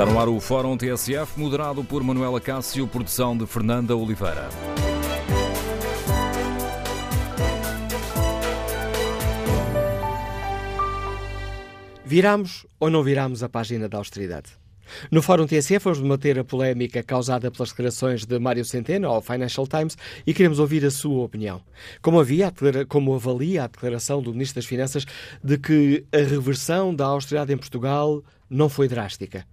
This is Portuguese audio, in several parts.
Está no ar o Fórum TSF, moderado por Manuela Cássio, produção de Fernanda Oliveira. Viramos ou não viramos a página da austeridade? No Fórum TSF vamos debater a polémica causada pelas declarações de Mário Centeno ao Financial Times e queremos ouvir a sua opinião. Como, havia, como avalia a declaração do Ministro das Finanças de que a reversão da austeridade em Portugal não foi drástica?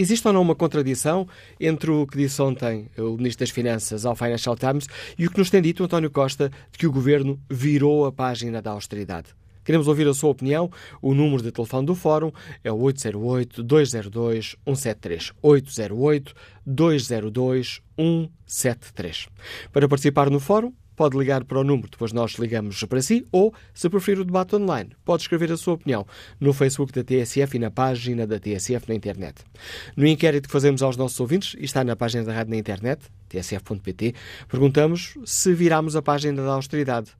Existe ou não uma contradição entre o que disse ontem o Ministro das Finanças ao Financial Times e o que nos tem dito António Costa de que o Governo virou a página da austeridade? Queremos ouvir a sua opinião. O número de telefone do Fórum é o 808-202-173. 808-202-173. Para participar no Fórum, pode ligar para o número, depois nós ligamos para si, ou, se preferir o debate online, pode escrever a sua opinião no Facebook da TSF e na página da TSF na internet. No inquérito que fazemos aos nossos ouvintes, e está na página da rádio na internet, tsf.pt, perguntamos se viramos a página da austeridade.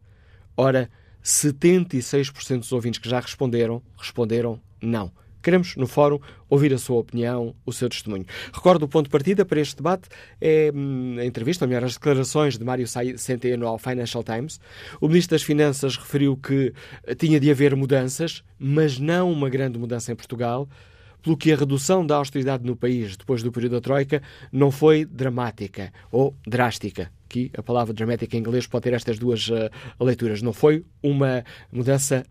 Ora, 76% dos ouvintes que já responderam, responderam não. Queremos, no fórum, ouvir a sua opinião, o seu testemunho. Recordo o ponto de partida para este debate é hum, a entrevista, ou melhor, as declarações de Mário Centeno ao Financial Times. O Ministro das Finanças referiu que tinha de haver mudanças, mas não uma grande mudança em Portugal, pelo que a redução da austeridade no país depois do período da Troika não foi dramática ou drástica, Aqui a palavra dramática em inglês pode ter estas duas uh, leituras. Não foi uma mudança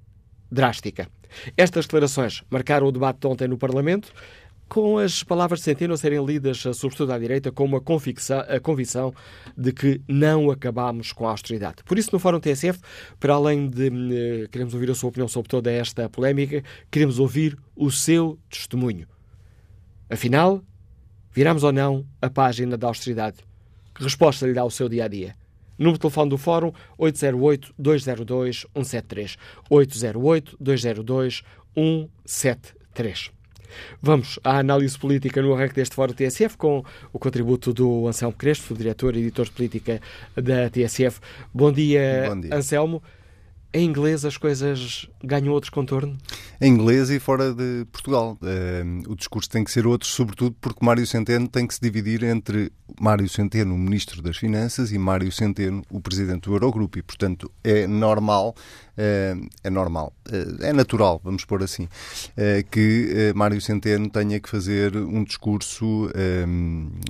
drástica. Estas declarações marcaram o debate de ontem no Parlamento, com as palavras de Centeno a serem lidas, eh, sobretudo à direita, com uma a convicção de que não acabamos com a austeridade. Por isso, no Fórum TSF, para além de uh, queremos ouvir a sua opinião sobre toda esta polémica, queremos ouvir o seu testemunho. Afinal, viramos ou não a página da austeridade? Que resposta lhe dá o seu dia a dia? Número de telefone do Fórum 808-202-173. 808-202-173. Vamos à análise política no arranque deste Fórum TSF com o contributo do Anselmo Crespo, diretor e editor de política da TSF. Bom dia, Bom dia. Anselmo. Em inglês as coisas ganham outro contorno? Em inglês e fora de Portugal. Uh, o discurso tem que ser outro, sobretudo porque Mário Centeno tem que se dividir entre Mário Centeno, o Ministro das Finanças, e Mário Centeno, o Presidente do Eurogrupo. E, portanto, é normal, uh, é normal, uh, é natural, vamos pôr assim, que Mário Centeno tenha que fazer um discurso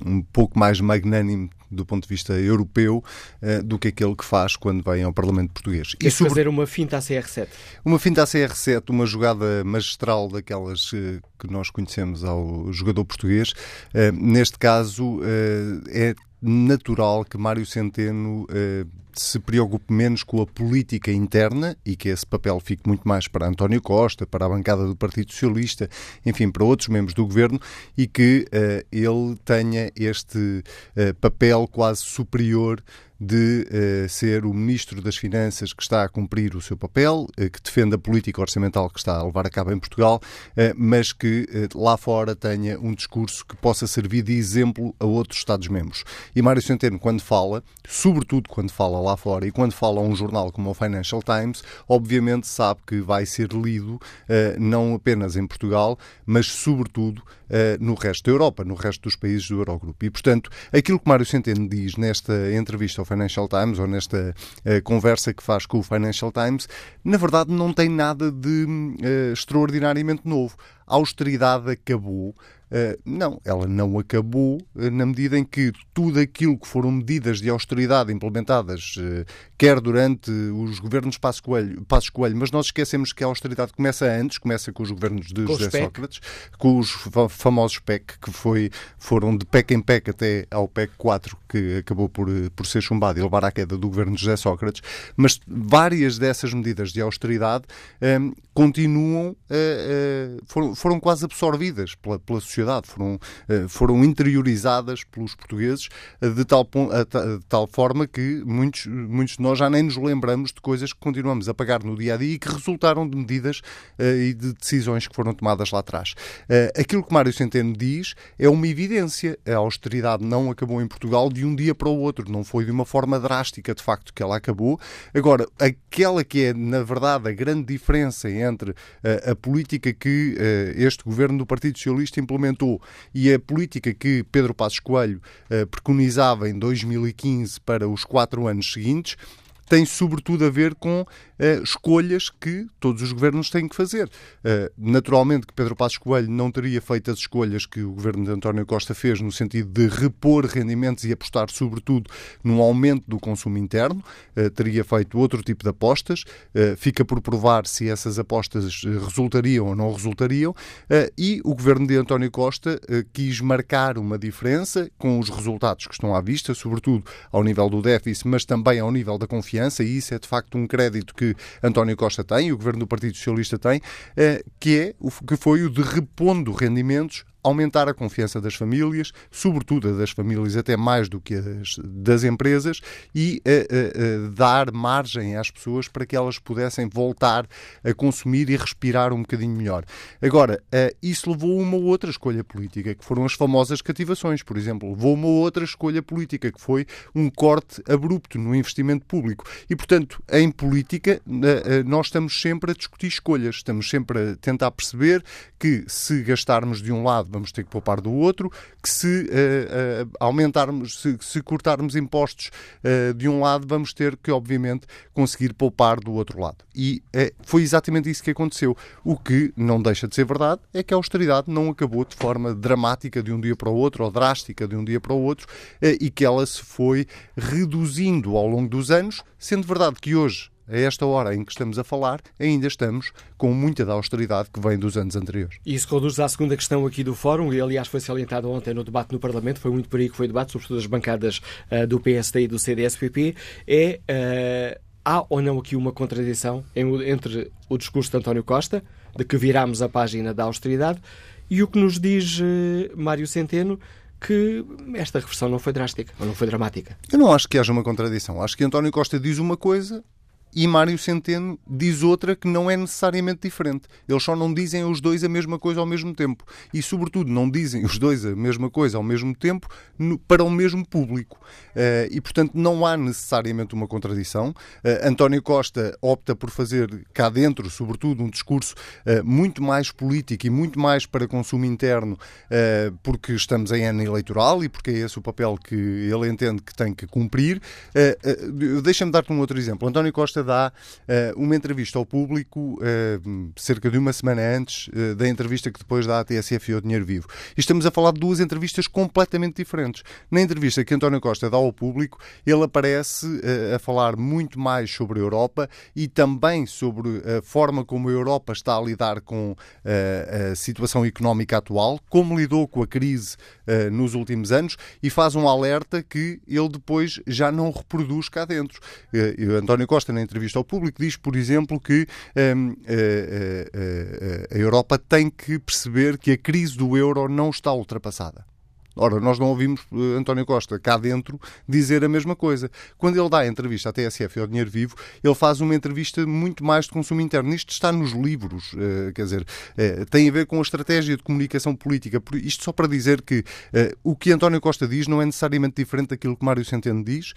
um pouco mais magnânimo do ponto de vista europeu uh, do que aquele que faz quando vem ao Parlamento Português. E sobre... fazer uma finta à CR7? Uma finta à CR7, uma jogada magistral daquelas uh, que nós conhecemos ao jogador português. Uh, neste caso, é natural que Mário Centeno se preocupe menos com a política interna e que esse papel fique muito mais para António Costa, para a bancada do Partido Socialista, enfim, para outros membros do governo e que uh, ele tenha este uh, papel quase superior de uh, ser o Ministro das Finanças que está a cumprir o seu papel, uh, que defende a política orçamental que está a levar a cabo em Portugal, uh, mas que lá fora tenha um discurso que possa servir de exemplo a outros Estados-membros. E Mário Centeno, quando fala, sobretudo quando fala lá fora e quando fala a um jornal como o Financial Times, obviamente sabe que vai ser lido não apenas em Portugal, mas sobretudo no resto da Europa, no resto dos países do Eurogrupo. E, portanto, aquilo que Mário Centeno diz nesta entrevista ao Financial Times ou nesta uh, conversa que faz com o Financial Times, na verdade não tem nada de uh, extraordinariamente novo. A austeridade acabou. Uh, não, ela não acabou uh, na medida em que tudo aquilo que foram medidas de austeridade implementadas, uh, quer durante os governos Passos Coelho, Passos Coelho, mas nós esquecemos que a austeridade começa antes, começa com os governos de com José Sócrates, com os famosos PEC, que foi, foram de PEC em PEC até ao PEC 4, que acabou por, por ser chumbado e levar à queda do governo de José Sócrates, mas várias dessas medidas de austeridade um, continuam, foram, foram quase absorvidas pela, pela sociedade, foram, eh, foram interiorizadas pelos portugueses eh, de tal, de tal forma que muitos, muitos de nós já nem nos lembramos de coisas que continuamos a pagar no dia a dia e que resultaram de medidas eh, e de decisões que foram tomadas lá atrás. Aquilo que Mário Centeno diz é uma evidência. A austeridade não acabou em Portugal de um dia para o outro, não foi de uma forma drástica, de facto, que ela acabou. Agora, aquela que é, na verdade, a grande diferença entre a política que este governo do Partido Socialista implementou e a política que Pedro Passos Coelho preconizava em 2015 para os quatro anos seguintes tem sobretudo a ver com uh, escolhas que todos os governos têm que fazer. Uh, naturalmente que Pedro Passos Coelho não teria feito as escolhas que o governo de António Costa fez no sentido de repor rendimentos e apostar sobretudo num aumento do consumo interno, uh, teria feito outro tipo de apostas, fica por provar se essas apostas resultariam ou não resultariam, e o governo de António Costa quis marcar uma diferença com os resultados que estão à vista, sobretudo ao nível do déficit, mas também ao nível da confiança, e isso é de facto um crédito que António Costa tem, o governo do Partido Socialista tem, eh, que é que foi o de repondo rendimentos aumentar a confiança das famílias, sobretudo a das famílias até mais do que as das empresas, e uh, uh, dar margem às pessoas para que elas pudessem voltar a consumir e respirar um bocadinho melhor. Agora, uh, isso levou a uma outra escolha política, que foram as famosas cativações, por exemplo. Levou a uma outra escolha política, que foi um corte abrupto no investimento público. E, portanto, em política, nós estamos sempre a discutir escolhas, estamos sempre a tentar perceber que se gastarmos de um lado vamos ter que poupar do outro, que se uh, uh, aumentarmos, se, se, cortarmos impostos uh, de um lado, vamos ter que, obviamente, conseguir poupar do outro lado. E foi exatamente isso que aconteceu. O que não deixa de ser verdade é que a austeridade não acabou de forma dramática de um dia para o outro, ou drástica de um dia para o outro, e que ela se foi reduzindo ao longo dos anos, sendo verdade que hoje a esta hora em que estamos a falar, ainda estamos com muita da austeridade que vem dos anos anteriores. Isso conduz à segunda questão aqui do Fórum, e aliás foi salientado ontem no debate no Parlamento, foi muito por aí que foi o debate, sobretudo as bancadas uh, do PSD e do CDS-PP, é uh, há ou não aqui uma contradição entre o discurso de António Costa, de que viramos a página da austeridade, e o que nos diz uh, Mário Centeno, que esta reversão não foi drástica, ou não foi dramática. Eu não acho que haja uma contradição. Acho que António Costa diz uma coisa e Mário Centeno diz outra que não é necessariamente diferente. Eles só não dizem os dois a mesma coisa ao mesmo tempo. E, sobretudo, não dizem os dois a mesma coisa ao mesmo tempo no, para o mesmo público. Uh, e, portanto, não há necessariamente uma contradição. Uh, António Costa opta por fazer cá dentro, sobretudo, um discurso uh, muito mais político e muito mais para consumo interno, porque estamos em ano eleitoral e porque é esse o papel que ele entende que tem que cumprir. Deixa-me dar-te um outro exemplo. António Costa Dá uh, uma entrevista ao público uh, cerca de uma semana antes uh, da entrevista que depois dá à TSF e ao Dinheiro Vivo. E estamos a falar de duas entrevistas completamente diferentes. Na entrevista que António Costa dá ao público, ele aparece a falar muito mais sobre a Europa e também sobre a forma como a Europa está a lidar com a situação económica atual, como lidou com a crise nos últimos anos e faz um alerta que ele depois já não reproduz cá dentro. António Costa, na entrevista ao público, diz, por exemplo, que a, a, a, a Europa tem que perceber que a crise do euro não está ultrapassada. Ora, nós não ouvimos uh, António Costa cá dentro dizer a mesma coisa. Quando ele dá a entrevista à TSF e ao Dinheiro Vivo, ele faz uma entrevista muito mais de consumo interno. Isto está nos livros, uh, quer dizer, uh, tem a ver com a estratégia de comunicação política. Isto só para dizer que o que António Costa diz não é necessariamente diferente daquilo que Mário Centeno diz,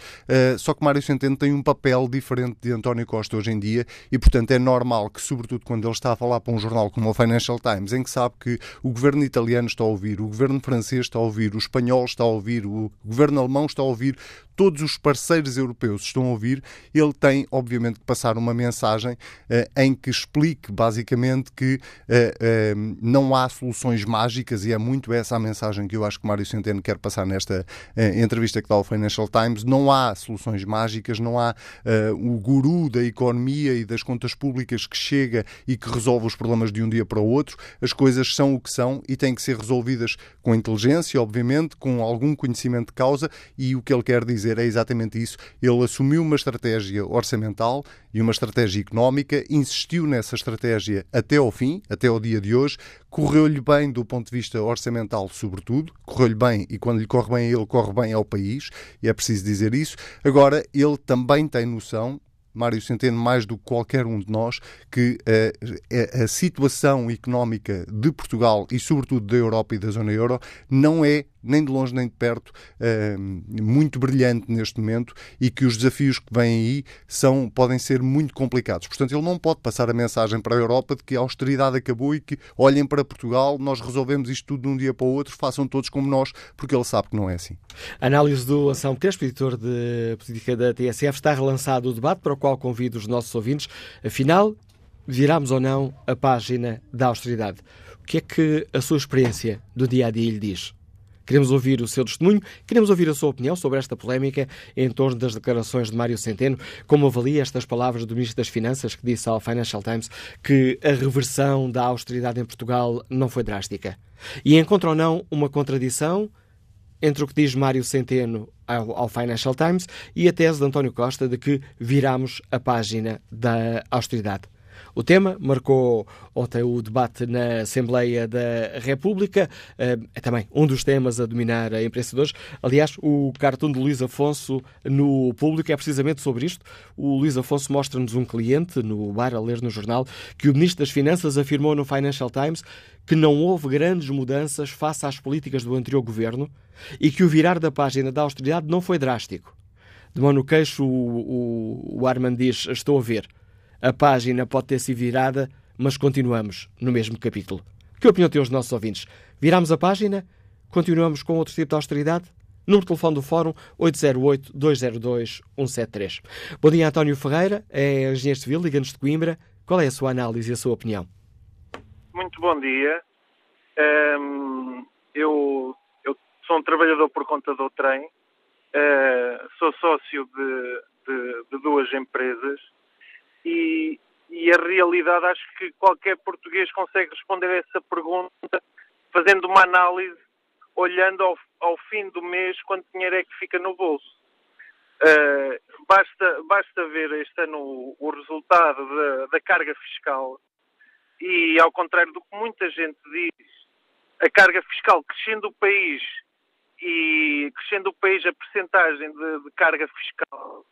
só que Mário Centeno tem um papel diferente de António Costa hoje em dia e, portanto, é normal que, sobretudo quando ele está a falar para um jornal como o Financial Times, em que sabe que o governo italiano está a ouvir, o governo francês está a ouvir, ouvir, o espanhol está a ouvir, o governo alemão está a ouvir, todos os parceiros europeus estão a ouvir, ele tem, obviamente, que passar uma mensagem uh, em que explique, basicamente, que uh, uh, não há soluções mágicas e é muito essa a mensagem que eu acho que Mário Centeno quer passar nesta entrevista que dá ao Financial Times. Não há soluções mágicas, não há o guru da economia e das contas públicas que chega e que resolve os problemas de um dia para o outro. As coisas são o que são e têm que ser resolvidas com inteligência, obviamente, com algum conhecimento de causa e o que ele quer dizer é exatamente isso. Ele assumiu uma estratégia orçamental e uma estratégia económica, insistiu nessa estratégia até ao fim, até ao dia de hoje, correu-lhe bem do ponto de vista orçamental, sobretudo, correu-lhe bem e quando lhe corre bem a ele, corre bem ao país, e é preciso dizer isso. Agora, ele também tem noção, Mário Centeno, mais do que qualquer um de nós, que uh, a situação económica de Portugal e, sobretudo, da Europa e da zona euro não é nem de longe nem de perto, muito brilhante neste momento e que os desafios que vêm aí são, podem ser muito complicados. Portanto, ele não pode passar a mensagem para a Europa de que a austeridade acabou e que olhem para Portugal, nós resolvemos isto tudo de um dia para o outro, façam todos como nós, porque ele sabe que não é assim. Análise do Anselmo Crespo, editor de política da TSF, está relançado o debate para o qual convido os nossos ouvintes. Afinal, viramos ou não a página da austeridade? O que é que a sua experiência do dia a dia lhe diz? Queremos ouvir o seu testemunho, queremos ouvir a sua opinião sobre esta polémica em torno das declarações de Mário Centeno. Como avalia estas palavras do Ministro das Finanças, que disse ao Financial Times que a reversão da austeridade em Portugal não foi drástica? E encontra ou não uma contradição entre o que diz Mário Centeno ao, ao, Financial Times e a tese de António Costa de que viramos a página da austeridade. O tema marcou ontem o debate na Assembleia da República. Eh, é também um dos temas a dominar a imprensa de hoje. Aliás, o cartoon de Luís Afonso no público é precisamente sobre isto. O Luís Afonso mostra-nos um cliente no bar a ler no jornal que o Ministro das Finanças afirmou no Financial Times que não houve grandes mudanças face às políticas do anterior governo e que o virar da página da austeridade não foi drástico. De mão no queixo, o, o, o Armand diz: Estou a ver. A página pode ter sido virada, mas continuamos no mesmo capítulo. Que opinião têm os nossos ouvintes? Viramos a página? Continuamos com outro tipo de austeridade? Número de telefone do Fórum 808-202-173. Bom dia, António Ferreira, é engenheiro civil, liga-nos de Coimbra. Qual é a sua análise e a sua opinião? Muito bom dia. Um, eu, eu, sou um trabalhador por conta do trem, uh, sou sócio de, de, de duas empresas e, e a realidade acho que qualquer português consegue responder a essa pergunta fazendo uma análise olhando ao, ao fim do mês quanto dinheiro é que fica no bolso. Uh, basta, basta ver este ano o, o resultado da, da, carga fiscal e, ao contrário do que muita gente diz, a carga fiscal crescendo o país e crescendo o país a percentagem de, de carga fiscal,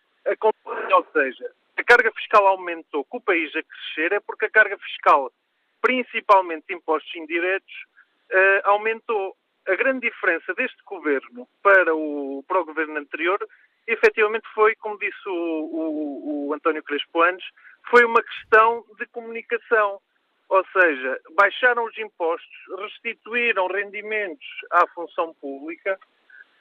ou seja, a carga fiscal aumentou com o país a crescer é porque a carga fiscal, principalmente impostos indiretos, uh, aumentou. A grande diferença deste governo para o, para o governo anterior, efetivamente foi, como disse o, o, o António Crespo antes, foi uma questão de comunicação. Ou seja, baixaram os impostos, restituíram rendimentos à função pública,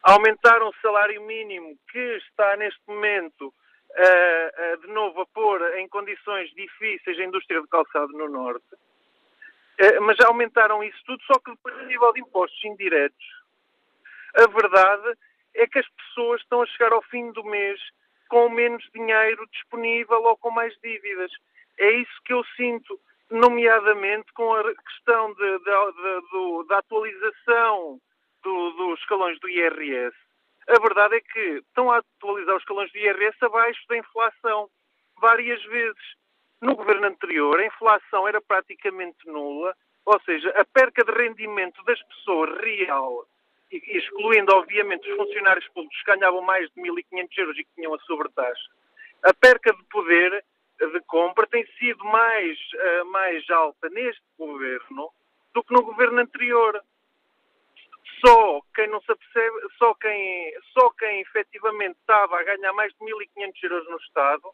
aumentaram o salário mínimo, que está neste momento uh, de novo a pôr em condições difíceis a indústria de calçado no Norte, uh, mas aumentaram isso tudo, só que depois a nível de impostos indiretos, a verdade é que as pessoas estão a chegar ao fim do mês com menos dinheiro disponível ou com mais dívidas. É isso que eu sinto, nomeadamente com a questão de, de, de, da atualização do, dos escalões do IRS a verdade é que estão a atualizar os escalões de IRS abaixo da inflação várias vezes. No governo anterior, a inflação era praticamente nula, ou seja, a perca de rendimento das pessoas real, excluindo, obviamente, os funcionários públicos que ganhavam mais de 1.500 euros e que tinham a sobretaxa, a perca de poder de compra tem sido mais, uh, mais alta neste governo do que no governo anterior. Só quem não se apercebe, só quem, só quem efetivamente estava a ganhar mais de 1.500 euros no Estado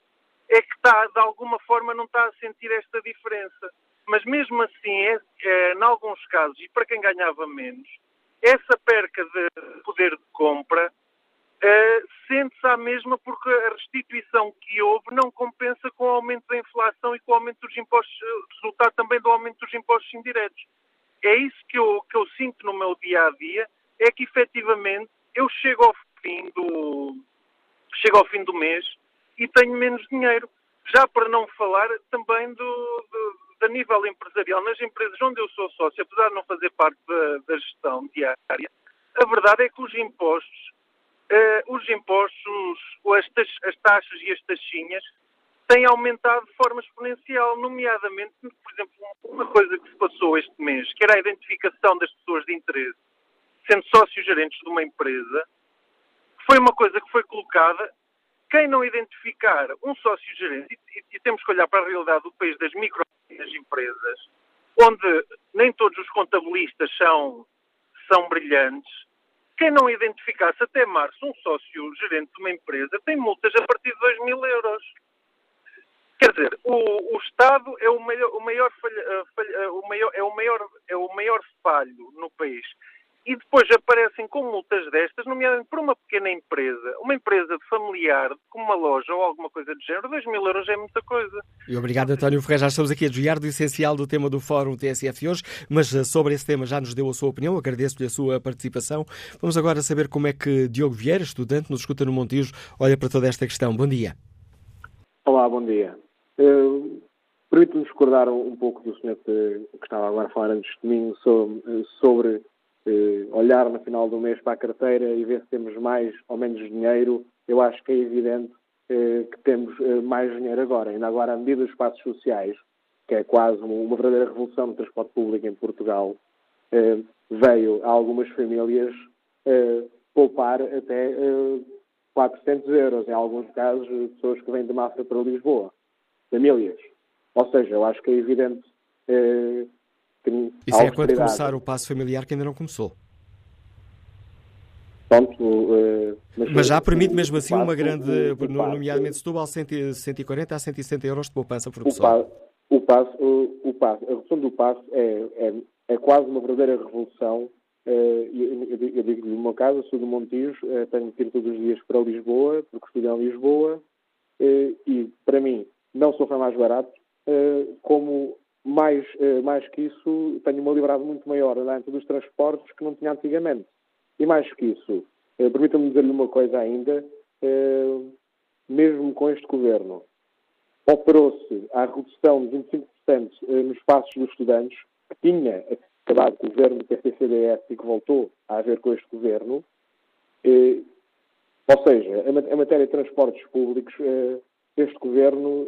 é que está, de alguma forma, não está a sentir esta diferença. Mas mesmo assim, é, é, em alguns casos, e para quem ganhava menos, essa perca de poder de compra é, sente-se à mesma porque a restituição que houve não compensa com o aumento da inflação e com o aumento dos impostos, resultado também do aumento dos impostos indiretos é isso que eu, que eu sinto no meu dia a dia, é que efetivamente eu chego ao fim do, chego ao fim do mês e tenho menos dinheiro. Já para não falar também do, do, da nível empresarial, nas empresas onde eu sou sócio, apesar de não fazer parte da, da gestão diária, a verdade é que os impostos, eh, os impostos, as, as taxas e as taxinhas tem aumentado de forma exponencial, nomeadamente, por exemplo, uma coisa que se passou este mês, que era a identificação das pessoas de interesse, sendo sócios gerentes de uma empresa, foi uma coisa que foi colocada. Quem não identificar um sócio gerente, e, e temos que olhar para a realidade do país das micro das empresas, onde nem todos os contabilistas são, são brilhantes, quem não identificasse até março um sócio gerente de uma empresa tem multas a partir de 2 mil euros. Quer dizer, o, o Estado é o maior, o maior, falha, falha, o maior, é, o maior, é o maior falho no país e depois aparecem com multas destas, nomeadamente por uma pequena empresa, uma empresa familiar, como uma loja ou alguma coisa do género, 2 mil euros é muita coisa. E obrigado, António Ferreira. Já estamos aqui a desviar do essencial do tema do Fórum TSF hoje, mas eh, sobre esse tema já nos deu a sua opinião, agradeço-lhe a sua participação. Vamos agora saber como é que Diogo Vieira, estudante, nos escuta no Montijo, olha para toda esta questão. Bom dia. Olá, bom dia. Uh, Permite-me discordar um pouco do senhor que, que estava agora a falar antes de mim sobre, sobre eh, olhar no final do mês para a carteira e ver se temos mais ou menos dinheiro, eu acho que é evidente eh, que temos eh, mais dinheiro agora. Ainda agora, a medida dos espaços sociais, que é quase uma verdadeira revolução no transporte público em Portugal, veio a algumas famílias poupar até 400 euros, em alguns casos, pessoas que vêm de Mafra para Lisboa. Famílias. Ou seja, eu acho que é evidente isso é quando começar o passo familiar que ainda não começou. Pronto, uh, mas, mas, já permite mesmo assim passo, uma grande, o, nomeadamente Setúbal, 140 a 160 euros de poupança por pessoa. O passo, o, o passo, a redução do passo é, é, é quase uma verdadeira revolução. Uh, eu, eu digo no meu caso, sou do Montijo, uh, tenho que ir todos os dias para Lisboa, porque estudo em Lisboa, e para mim não foi mais barato, como mais, eh, mais que isso, tenho uma liberdade muito maior dentro dos transportes que não tinha antigamente. E mais que isso, eh, permita-me dizer-lhe uma coisa ainda, eh, mesmo com este governo, operou-se a redução de 25% nos passos dos estudantes, que tinha acabado com o governo do PCCDS e que voltou a haver com este governo. Ou seja, a matéria de transportes públicos, este governo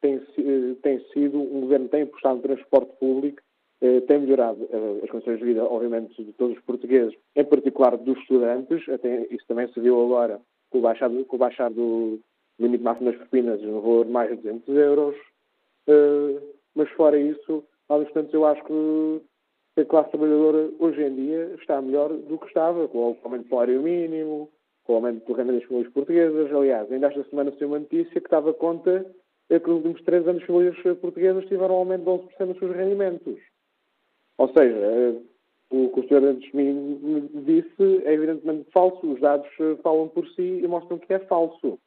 tem, eh, tem sido um governo que tem apostado no transporte público, eh, tem melhorado eh, as condições de vida, obviamente, de todos os portugueses, em particular dos estudantes, até isso também se viu agora com o baixar, com o baixar do limite máximo das propinas no valor mais de 200 euros, mas fora isso, aos instantes eu acho que a classe trabalhadora hoje em dia está melhor do que estava, com o aumento do salário mínimo, com o aumento do rendimento das famílias portuguesas. Aliás, ainda esta semana saiu uma notícia que dava conta que nos últimos três anos as famílias portuguesas tiveram um aumento de 11% nos seus rendimentos. Ou seja, eh, o que o Sr. antes de mim disse é evidentemente falso. Os dados eh, falam por si e mostram que é falso.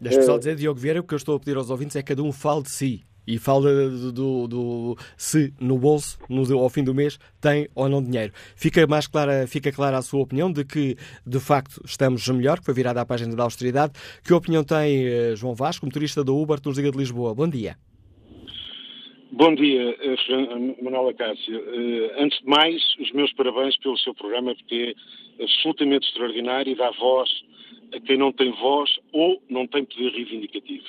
Deixa-me só eh, dizer, Diogo Vieira, o que eu estou a pedir aos ouvintes é que cada um fale de si e fala do, do, do, se no bolso, no, ao fim do mês, tem ou não dinheiro. Fica mais clara, fica clara a sua opinião de que, de facto, estamos melhor, que foi virada à página da austeridade. Que opinião tem uh, João Vasco, motorista da Uber, nos Liga de Lisboa? Bom dia. Bom dia, uh, Manuela Cássio. Uh, antes de mais, os meus parabéns pelo seu programa, porque é absolutamente extraordinário e dá voz a quem não tem voz ou não tem poder reivindicativo.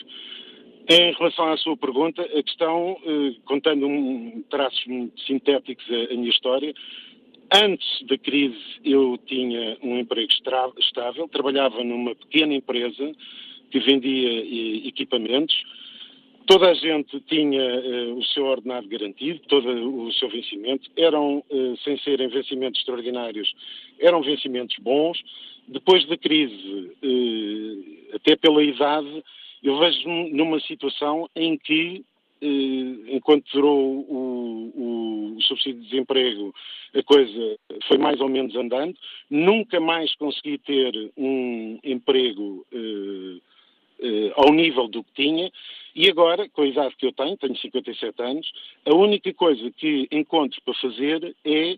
Em relação à sua pergunta, a questão, eh, contando um traços sintéticos a minha história, antes da crise eu tinha um emprego estável, trabalhava numa pequena empresa que vendia eh, equipamentos, toda a gente tinha uh, o seu ordenado garantido, todo o seu vencimento, eram, sem serem vencimentos extraordinários, eram vencimentos bons. Depois da crise, até pela idade, eu vejo-me numa situação em que, eh, enquanto durou o, o, subsídio de desemprego, a coisa foi mais ou menos andando, nunca mais consegui ter um emprego eh, eh, ao nível do que tinha, e agora, com a idade que eu tenho, tenho 57 anos, a única coisa que encontro para fazer é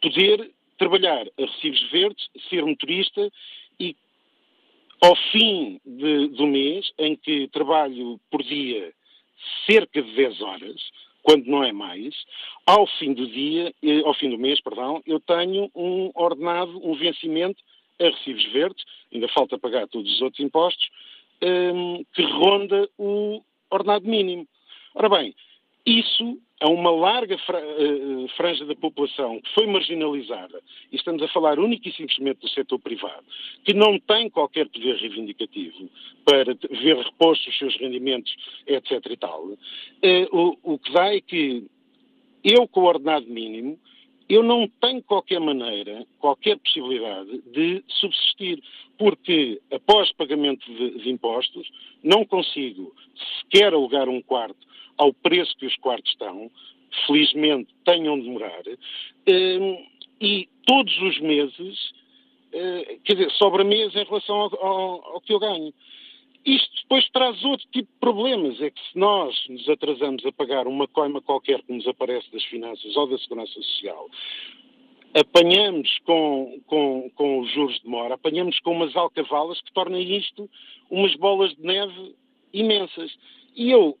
poder trabalhar a recibos verdes, ser motorista e ao fim de, do mês, em que trabalho por dia cerca de 10 horas, quando não é mais, ao fim do dia, ao fim do mês, perdão, eu tenho um ordenado, um vencimento a recibos verdes, ainda falta pagar todos os outros impostos, um, ehm, que ronda o ordenado mínimo. Ora bem, isso a uma larga eh, franja da população que foi marginalizada, e estamos a falar única e simplesmente do setor privado, que não tem qualquer poder reivindicativo para ver repostos os seus rendimentos, etc. e tal, eh, o que dá é que eu, com o ordenado mínimo, eu não tenho qualquer maneira, qualquer possibilidade de subsistir, porque após pagamento de, de impostos não consigo sequer alugar um quarto ao preço que os quartos estão, felizmente tenham de morar, hum, e todos os meses, eh, quer dizer, sobra mês em relação ao, ao, ao que eu ganho. Isto depois traz outro tipo de problemas. É que se nós nos atrasamos a pagar uma coima qualquer que nos aparece das finanças ou da segurança social, apanhamos com, com, com os juros de mora, apanhamos com umas alcavalas que tornam isto umas bolas de neve imensas. E eu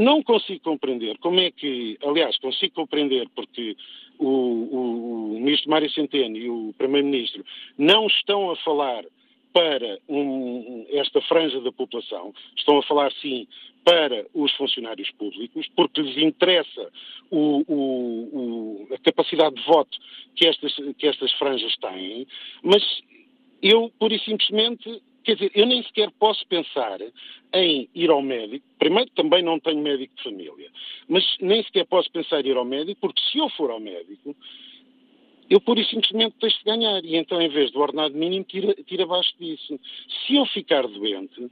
não consigo compreender como é que, aliás, consigo compreender porque o, o, o ministro Mário Centeno e o primeiro-ministro não estão a falar para um, esta franja da população, estão a falar sim para os funcionários públicos, porque lhes interessa o, o, a capacidade de voto que estas, que estas franjas têm, mas eu, pura e simplesmente, quer dizer, eu nem sequer posso pensar em ir ao médico. Primeiro, também não tenho médico de família, mas nem sequer posso pensar em ir ao médico, porque se eu for ao médico, eu pura e simplesmente deixo de ganhar. E então, em vez do ordenado mínimo, tira, tira abaixo disso. Se eu ficar doente,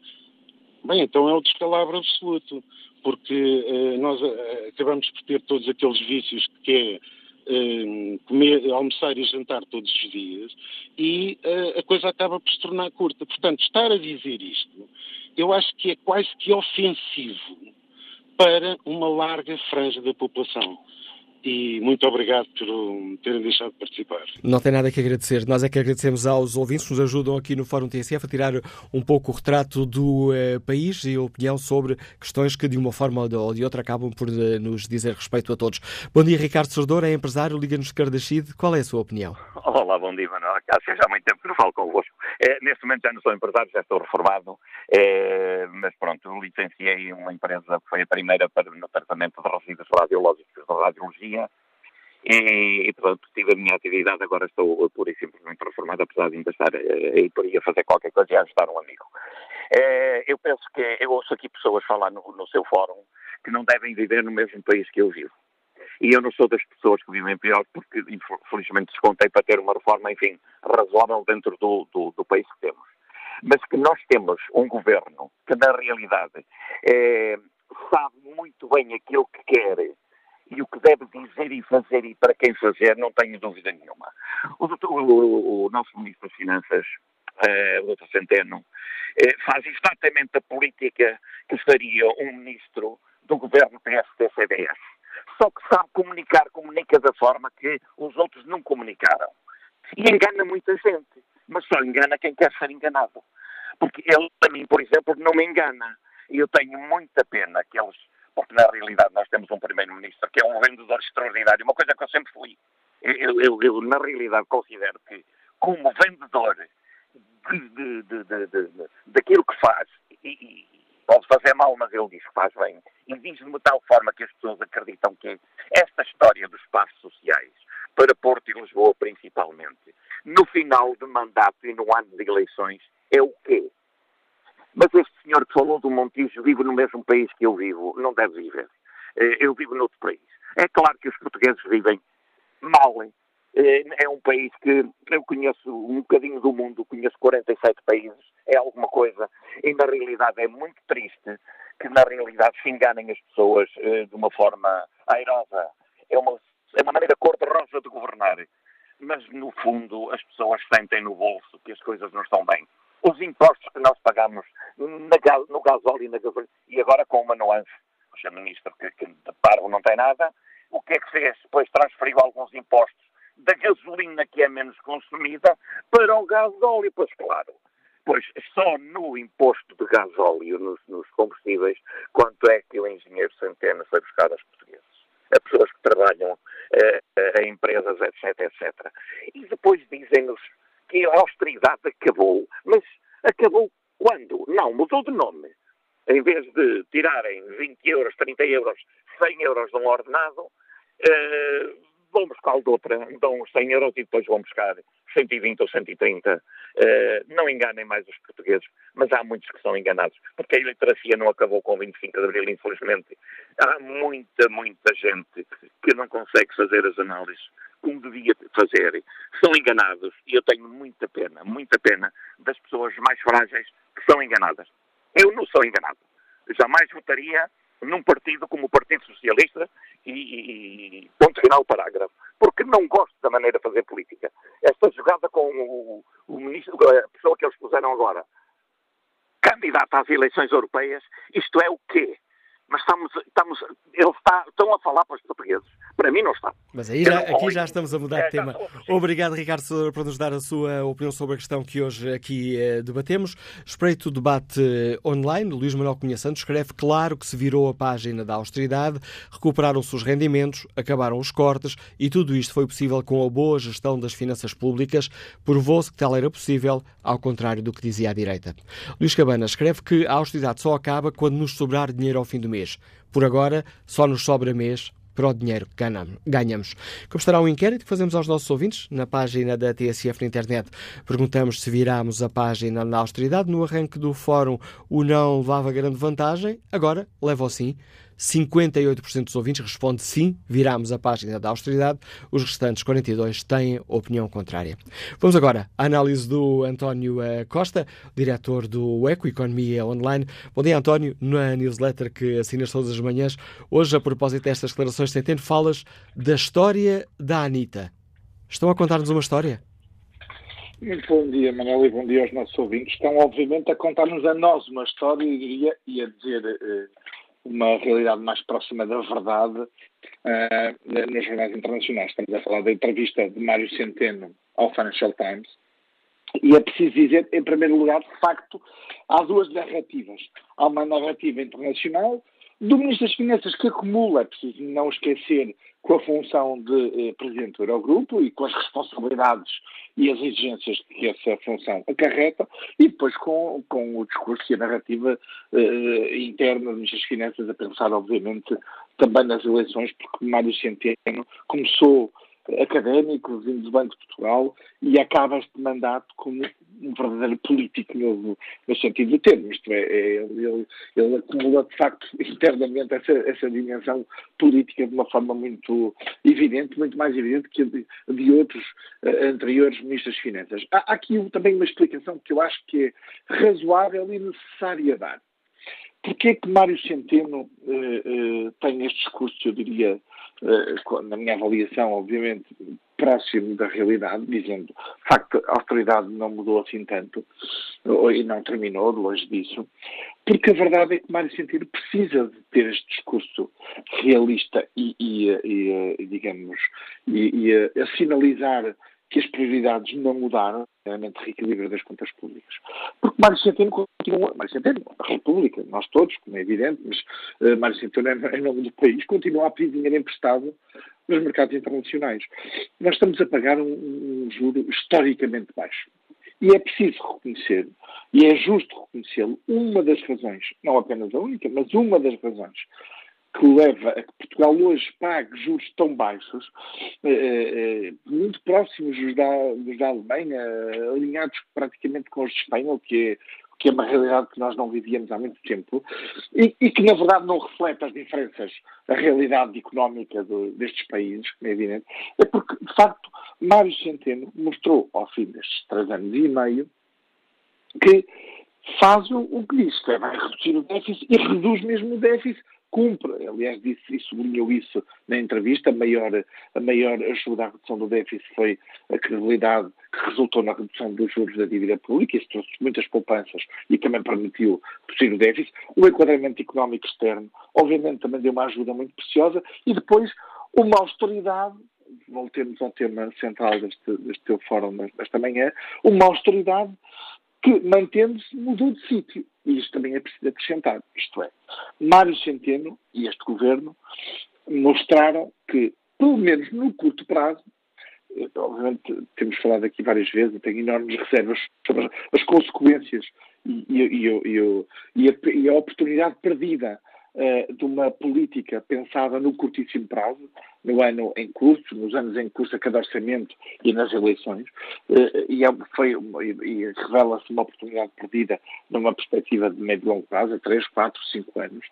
bem, então é o descalabro absoluto, porque uh, nós uh, acabamos por ter todos aqueles vícios que é uh, comer, almoçar e jantar todos os dias e a coisa acaba por se tornar curta. Portanto, estar a dizer isto, eu acho que é quase que ofensivo para uma larga franja da população e muito obrigado por terem deixado de participar. Não tem nada que agradecer. Nós é que agradecemos aos ouvintes que nos ajudam aqui no Fórum TSF a tirar um pouco o retrato do eh, país e a opinião sobre questões que, de uma forma ou de outra, acabam por eh, nos dizer respeito a todos. Bom dia, Ricardo Sordor, é empresário, liga-nos de Cardachide. Qual é a sua opinião? Olá, bom dia, Manuel. Cássio, já há muito tempo que não falo convosco. É, neste momento já não sou empresário, já estou reformado, é, mas pronto, licenciei uma empresa que foi a primeira para, no tratamento de resíduos radiológicos da radiologia e, e pronto, tive a minha atividade, agora estou pura e simplesmente reformado, apesar de ainda estar eh, aí por aí a fazer qualquer coisa e a ajudar um amigo. É, eu penso que, eu ouço aqui pessoas falar no, no seu fórum que não devem viver no mesmo país que eu vivo. E eu não sou das pessoas que vivem pior, porque infelizmente descontei para ter uma reforma, enfim, razoável dentro do, do, do país que temos. Mas que nós temos um governo que, na realidade, é, sabe muito bem aquilo que quer e o que deve dizer e fazer e para quem fazer, não tenho dúvida nenhuma. O, doutor, o, o nosso Ministro das Finanças, eh, o Dr. Centeno, eh, faz exatamente a política que faria um Ministro do governo PSD-CDS só que sabe comunicar, comunica da forma que os outros não comunicaram. E engana muita gente, mas só engana quem quer ser enganado. Porque ele, a mim, por exemplo, não me engana. E eu tenho muita pena que eles, porque na realidade nós temos um primeiro-ministro que é um vendedor extraordinário, uma coisa que eu sempre fui. Eu, eu, eu na realidade, considero que, como vendedor de, de, de, daquilo que faz, e, pode fazer mal, mas ele diz que faz bem. E diz de tal forma que as pessoas acreditam que esta história dos espaços sociais, para Porto e Lisboa principalmente, no final de mandato e no ano de eleições, é o quê? Mas este senhor que falou do Montijo vive no mesmo país que eu vivo, não deve viver. Eh, eu vivo noutro país. É claro que os portugueses vivem mal. Eh, é um país que eu conheço um bocadinho do mundo, conheço 47 países, é alguma coisa. E na realidade é muito triste que na realidade se enganem as pessoas eh, de uma forma airosa. É uma, é uma maneira cor-de-rosa de governar. Mas no fundo as pessoas sentem no bolso que as coisas não estão bem. Os impostos que nós pagamos na, no gasóleo e na gasolina, e agora com uma nuance, o. Ministro, que, que de parvo não tem nada, o que é que fez? Depois transferiu alguns impostos da gasolina que é menos consumida para o gasóleo. Pois claro, Pois só no imposto de gasóleo nos, nos combustíveis, quanto é que o engenheiro Centeno foi buscar aos portugueses? A pessoas que trabalham eh, a empresas, etc, etc. E depois dizem-nos que a austeridade acabou, mas acabou quando? Não, mudou de nome. Em vez de tirarem 20 euros, 30 euros, 100 euros de um ordenado, eh, vão buscar de outra, dão 100 euros e depois vão buscar 120 ou 130. Uh, eh, não enganem mais os portugueses, mas há muitos que são enganados, porque a iliteracia não acabou com o 25 de Abril, infelizmente. Há muita, muita gente que não consegue fazer as análises como devia fazer, são enganados e eu tenho muita pena, muita pena das pessoas mais frágeis que são enganadas. Eu não sou enganado. Jamais votaria num partido como o Partido Socialista e, e, ponto final parágrafo. Porque não gosto da maneira de fazer política. Esta jogada com o, o ministro, a pessoa que eles puseram agora, candidata às eleições europeias, isto é o quê? Mas estamos, estamos eles está, estão a falar para os portugueses. Para mim não está. Mas aí já, aqui já estamos a mudar de é, tema. Obrigado, Ricardo Sousa, por nos dar a sua opinião sobre a questão que hoje aqui eh, debatemos. Espreito o debate eh, online. Luís Manuel Cunha Santos escreve claro que se virou a página da austeridade, recuperaram-se os rendimentos, acabaram os cortes e tudo isto foi possível com a boa gestão das finanças públicas. Provou-se que tal era possível, ao contrário do que dizia a direita. Luís Cabana escreve que a austeridade só acaba quando nos sobrar dinheiro ao fim do mês. Por agora, só nos sobra mês para o dinheiro que ganhamos. Como estará um inquérito que fazemos aos nossos ouvintes na página da TSF na internet. Perguntamos se viramos a página na austeridade. No arranque do fórum, o não levava grande vantagem. Agora, leva o sim. 58% dos ouvintes responde sim, viramos a página da austeridade. Os restantes 42% têm opinião contrária. Vamos agora à análise do António eh, Costa, diretor do Eco Economia Online. Bom dia, António. Na newsletter que assinas todas as manhãs, hoje, a propósito destas declarações de Centeno, falas da história da Anitta. Estão a contar-nos uma história? Muito bom dia, Manuel, e bom dia aos nossos ouvintes. Estão, obviamente, a contar-nos a nós uma história e, a dizer uh, uma realidade mais próxima da verdade uh, nos jornais internacionais. Estamos a falar da entrevista de Mário Centeno ao Financial Times. E é preciso dizer, em primeiro lugar, de facto, há duas narrativas. Há uma narrativa internacional do Ministro das Finanças que acumula, é preciso não esquecer, com a função de eh, Presidente do Eurogrupo e com as responsabilidades e as exigências que essa função acarreta, e depois com, com o discurso e a narrativa eh, interna do Ministro das Finanças, a pensar, obviamente, também nas eleições, porque Mário Centeno começou académico, vindo do Banco de Portugal, e acaba este mandato como um verdadeiro político novo, no sentido do termo. Isto é, é ele, ele, acumula, de facto, internamente essa, essa dimensão política de uma forma muito evidente, muito mais evidente que de, de outros uh, anteriores ministros das Finanças. Há, há aqui também uma explicação que eu acho que é razoável e necessária dar. Porquê é que Mário Centeno uh, uh, tem este discurso, eu diria, na minha avaliação, obviamente, próximo da realidade, dizendo, de facto, a autoridade não mudou assim tanto, e não terminou, de longe disso, porque a verdade é que Mário Centeno precisa de ter este discurso realista e, e, e digamos, e, e a sinalizar que as prioridades não mudaram, realmente reequilíbrio das contas públicas. Porque Mário Centeno continua, Mário Centeno, a República, nós todos, como é evidente, mas uh, Mário Centeno, em nome do país, continua a pedir dinheiro emprestado nos mercados internacionais. Nós estamos a pagar um, um juro historicamente baixo. E é preciso reconhecer, e é justo reconhecê-lo, uma das razões, não apenas a única, mas uma das razões que leva a que Portugal hoje pague juros tão baixos, eh, eh, muito próximos dos da, dos da Alemanha, alinhados praticamente com os de Espanha, o que é que é uma realidade que nós não vivíamos há muito tempo e, e, que, na verdade, não reflete as diferenças, a realidade económica do, destes países, como é evidente, é porque, de facto, Mário Centeno mostrou, ao fim destes três anos e meio, que faz o, o que diz, que é vai reduzir o déficit e reduz mesmo o déficit cumpre, aliás, disse e sublinhou isso na entrevista, a maior, a maior ajuda à redução do déficit foi a credibilidade que resultou na redução dos juros da dívida pública, isso trouxe muitas poupanças e também permitiu reduzir o déficit. O enquadramento económico externo, obviamente, também deu uma ajuda muito preciosa. E depois uma austeridade voltemos ao tema central deste, deste teu fórum desta manhã, uma austeridade que, mantendo-se, mudou de sítio. E isto também é preciso acrescentar. Isto é, Mário Centeno e este governo mostraram que, pelo menos no curto prazo, eh, obviamente temos falado aqui várias vezes, eu tenho enormes reservas sobre as consequências e, e, e, e a, a oportunidade perdida uh, de uma política pensada no curtíssimo prazo, no ano em curso, nos anos em curso a cada orçamento e nas eleições, uh, e, é, foi, e, revela-se uma oportunidade perdida numa perspectiva de médio e longo prazo, a 3, 4, 5 anos.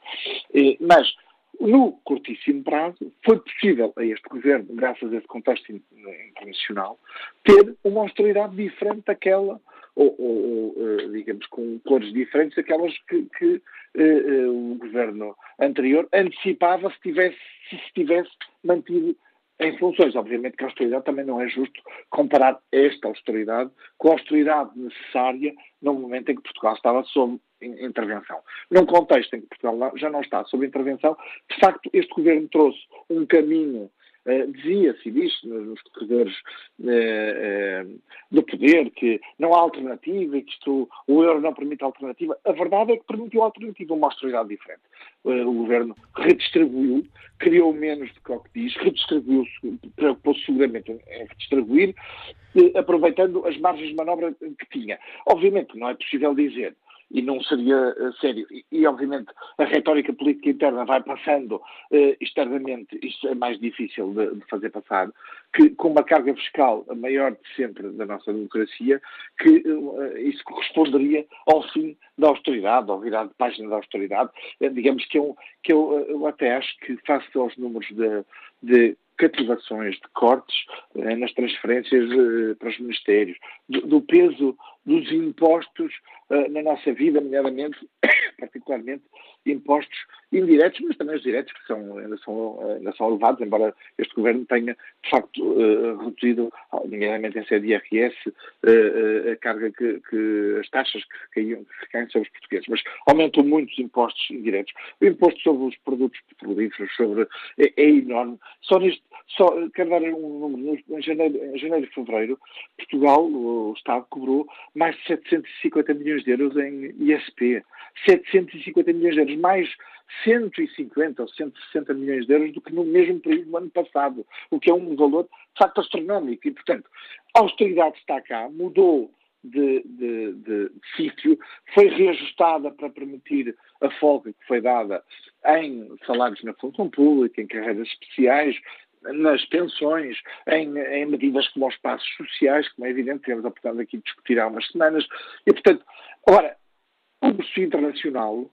Uh, mas No curtíssimo prazo, foi possível a este governo, graças a esse contexto internacional, ter uma austeridade diferente daquela, ou, ou, eh, digamos, com cores diferentes daquelas que, que uh, o governo anterior antecipava se tivesse, se tivesse mantido em funções. Obviamente que a austeridade também não é justo comparar esta austeridade com a austeridade necessária no momento em que Portugal estava sob intervenção. Num contexto em que Portugal já não está sob intervenção, de facto, este governo trouxe um caminho Uh, dizia-se e diz nos corredores uh, uh, do poder que não há alternativa e que isto, o euro não permite alternativa. A verdade é que permitiu alternativa, uma austeridade diferente. o governo redistribuiu, criou menos do que o que diz, redistribuiu, preocupou-se seguramente em redistribuir, aproveitando as margens de manobra que tinha. Obviamente, não é possível dizer e não seria uh, sério. E, e, obviamente, a retórica política interna vai passando uh, externamente, isto é mais difícil de, de, fazer passar, que com uma carga fiscal a maior de sempre da nossa democracia, que uh, isso corresponderia ao fim da austeridade, ao virar de página da austeridade. digamos que eu, que eu, eu até acho que, face aos números de, de cativações de cortes eh, nas transferências eh, para os ministérios, do, do, peso dos impostos eh, na nossa vida, nomeadamente, particularmente, impostos indiretos, mas também os diretos, que são, ainda, são, ainda são elevados, embora este governo tenha, de facto, uh, reduzido, nomeadamente em sede IRS, uh, a carga que, que, as taxas que caíam, que caem sobre os portugueses. Mas aumentou muito os impostos indiretos. O imposto sobre os produtos petrolíferos sobre, é, é enorme. Só neste, só, quero dar um número, em janeiro, em janeiro e fevereiro, Portugal, o Estado, cobrou mais de 750 milhões de euros em ISP. 750 milhões de euros, mais 150 ou 160 milhões de euros do que no mesmo período do ano passado, o que é um valor de facto astronómico. E, portanto, a austeridade está cá, mudou de, de, de, sítio, foi reajustada para permitir a folga que foi dada em salários na função pública, em carreiras especiais, nas pensões, em, em, medidas como os passos sociais, como é evidente, temos a oportunidade aqui de discutir há umas semanas. E, portanto, agora, o curso internacional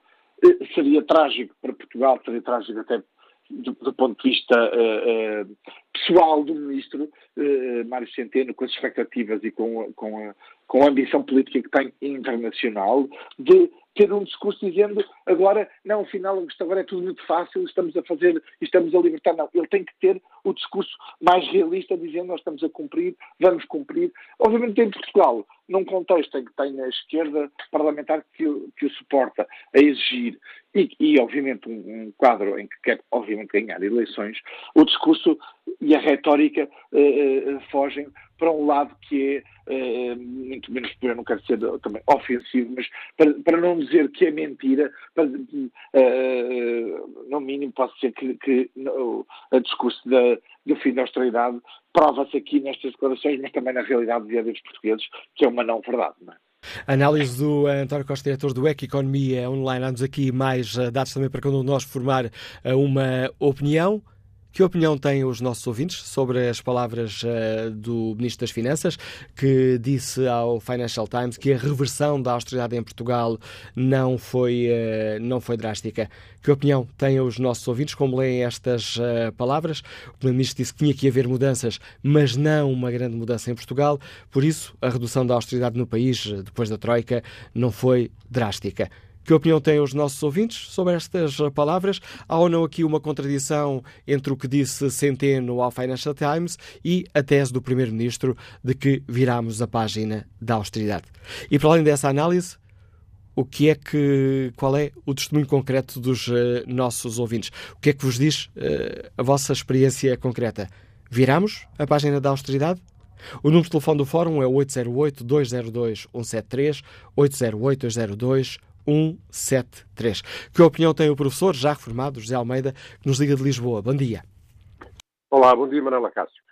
seria trágico para Portugal, seria trágico até do, do ponto de vista uh, uh, pessoal do ministro uh, Mário Centeno, com as expectativas e com, com, a, com a ambição política que tem internacional, de ter um discurso dizendo agora, não, afinal, agora é tudo muito fácil, estamos a fazer, estamos a libertar. Não, ele tem que ter o discurso mais realista, dizendo nós estamos a cumprir, vamos cumprir. Obviamente, em Portugal, num contexto em que tem a esquerda parlamentar que, que o suporta a exigir e, e obviamente, um, um, quadro em que quer, obviamente, ganhar eleições, o discurso e a retórica uh, uh, fogem para um lado que é, uh, muito menos, eu não quero ser também ofensivo, mas para, para não dizer que é mentira, para, uh, no mínimo posso dizer que, que no, o discurso da, do fim da austeridade prova-se aqui nestas declarações, mas também na realidade dia dos portugueses, que é uma não verdade. Não é? Análise do António Costa, diretor do EC Economia Online. Dá-nos aqui mais dados também para de nós formar uma opinião. Que opinião têm os nossos ouvintes sobre as palavras uh, do Ministro das Finanças, que disse ao Financial Times que a reversão da austeridade em Portugal não foi, uh, não foi drástica? Que opinião têm os nossos ouvintes, como leem estas uh, palavras? O Primeiro-Ministro disse que tinha que haver mudanças, mas não uma grande mudança em Portugal, por isso a redução da austeridade no país, depois da Troika, não foi drástica. Que opinião têm os nossos ouvintes sobre estas palavras? Há ou não aqui uma contradição entre o que disse Centeno ao Financial Times e a tese do Primeiro-Ministro de que viramos a página da austeridade? E para além dessa análise, o que é que, qual é o testemunho concreto dos uh, nossos ouvintes? O que é que vos diz uh, a vossa experiência concreta? Viramos a página da austeridade? O número de telefone do Fórum é 808-202-173, 808-202-173. 173. Que opinião tem o professor, já reformado, José Almeida, que nos liga de Lisboa? Bom dia. Olá, bom dia, Manuela Cássio.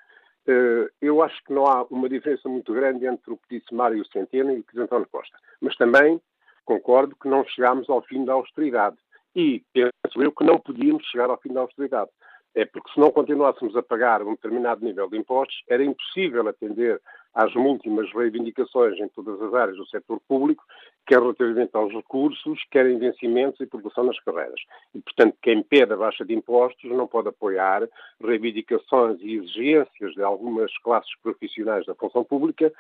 Eh, eu acho que não há uma diferença muito grande entre o disse Mário Centeno e o que disse António Costa. Mas também concordo que não chegámos ao fim da austeridade. E penso eu que não podíamos chegar ao fim da austeridade. É porque se não continuássemos a pagar um determinado nível de impostos, era impossível atender às múltiplas reivindicações em todas as áreas do setor público, quer relativamente aos recursos, quer em vencimentos e progressão nas carreiras. E, portanto, quem pede a baixa de impostos não pode apoiar reivindicações e exigências de algumas classes profissionais da função pública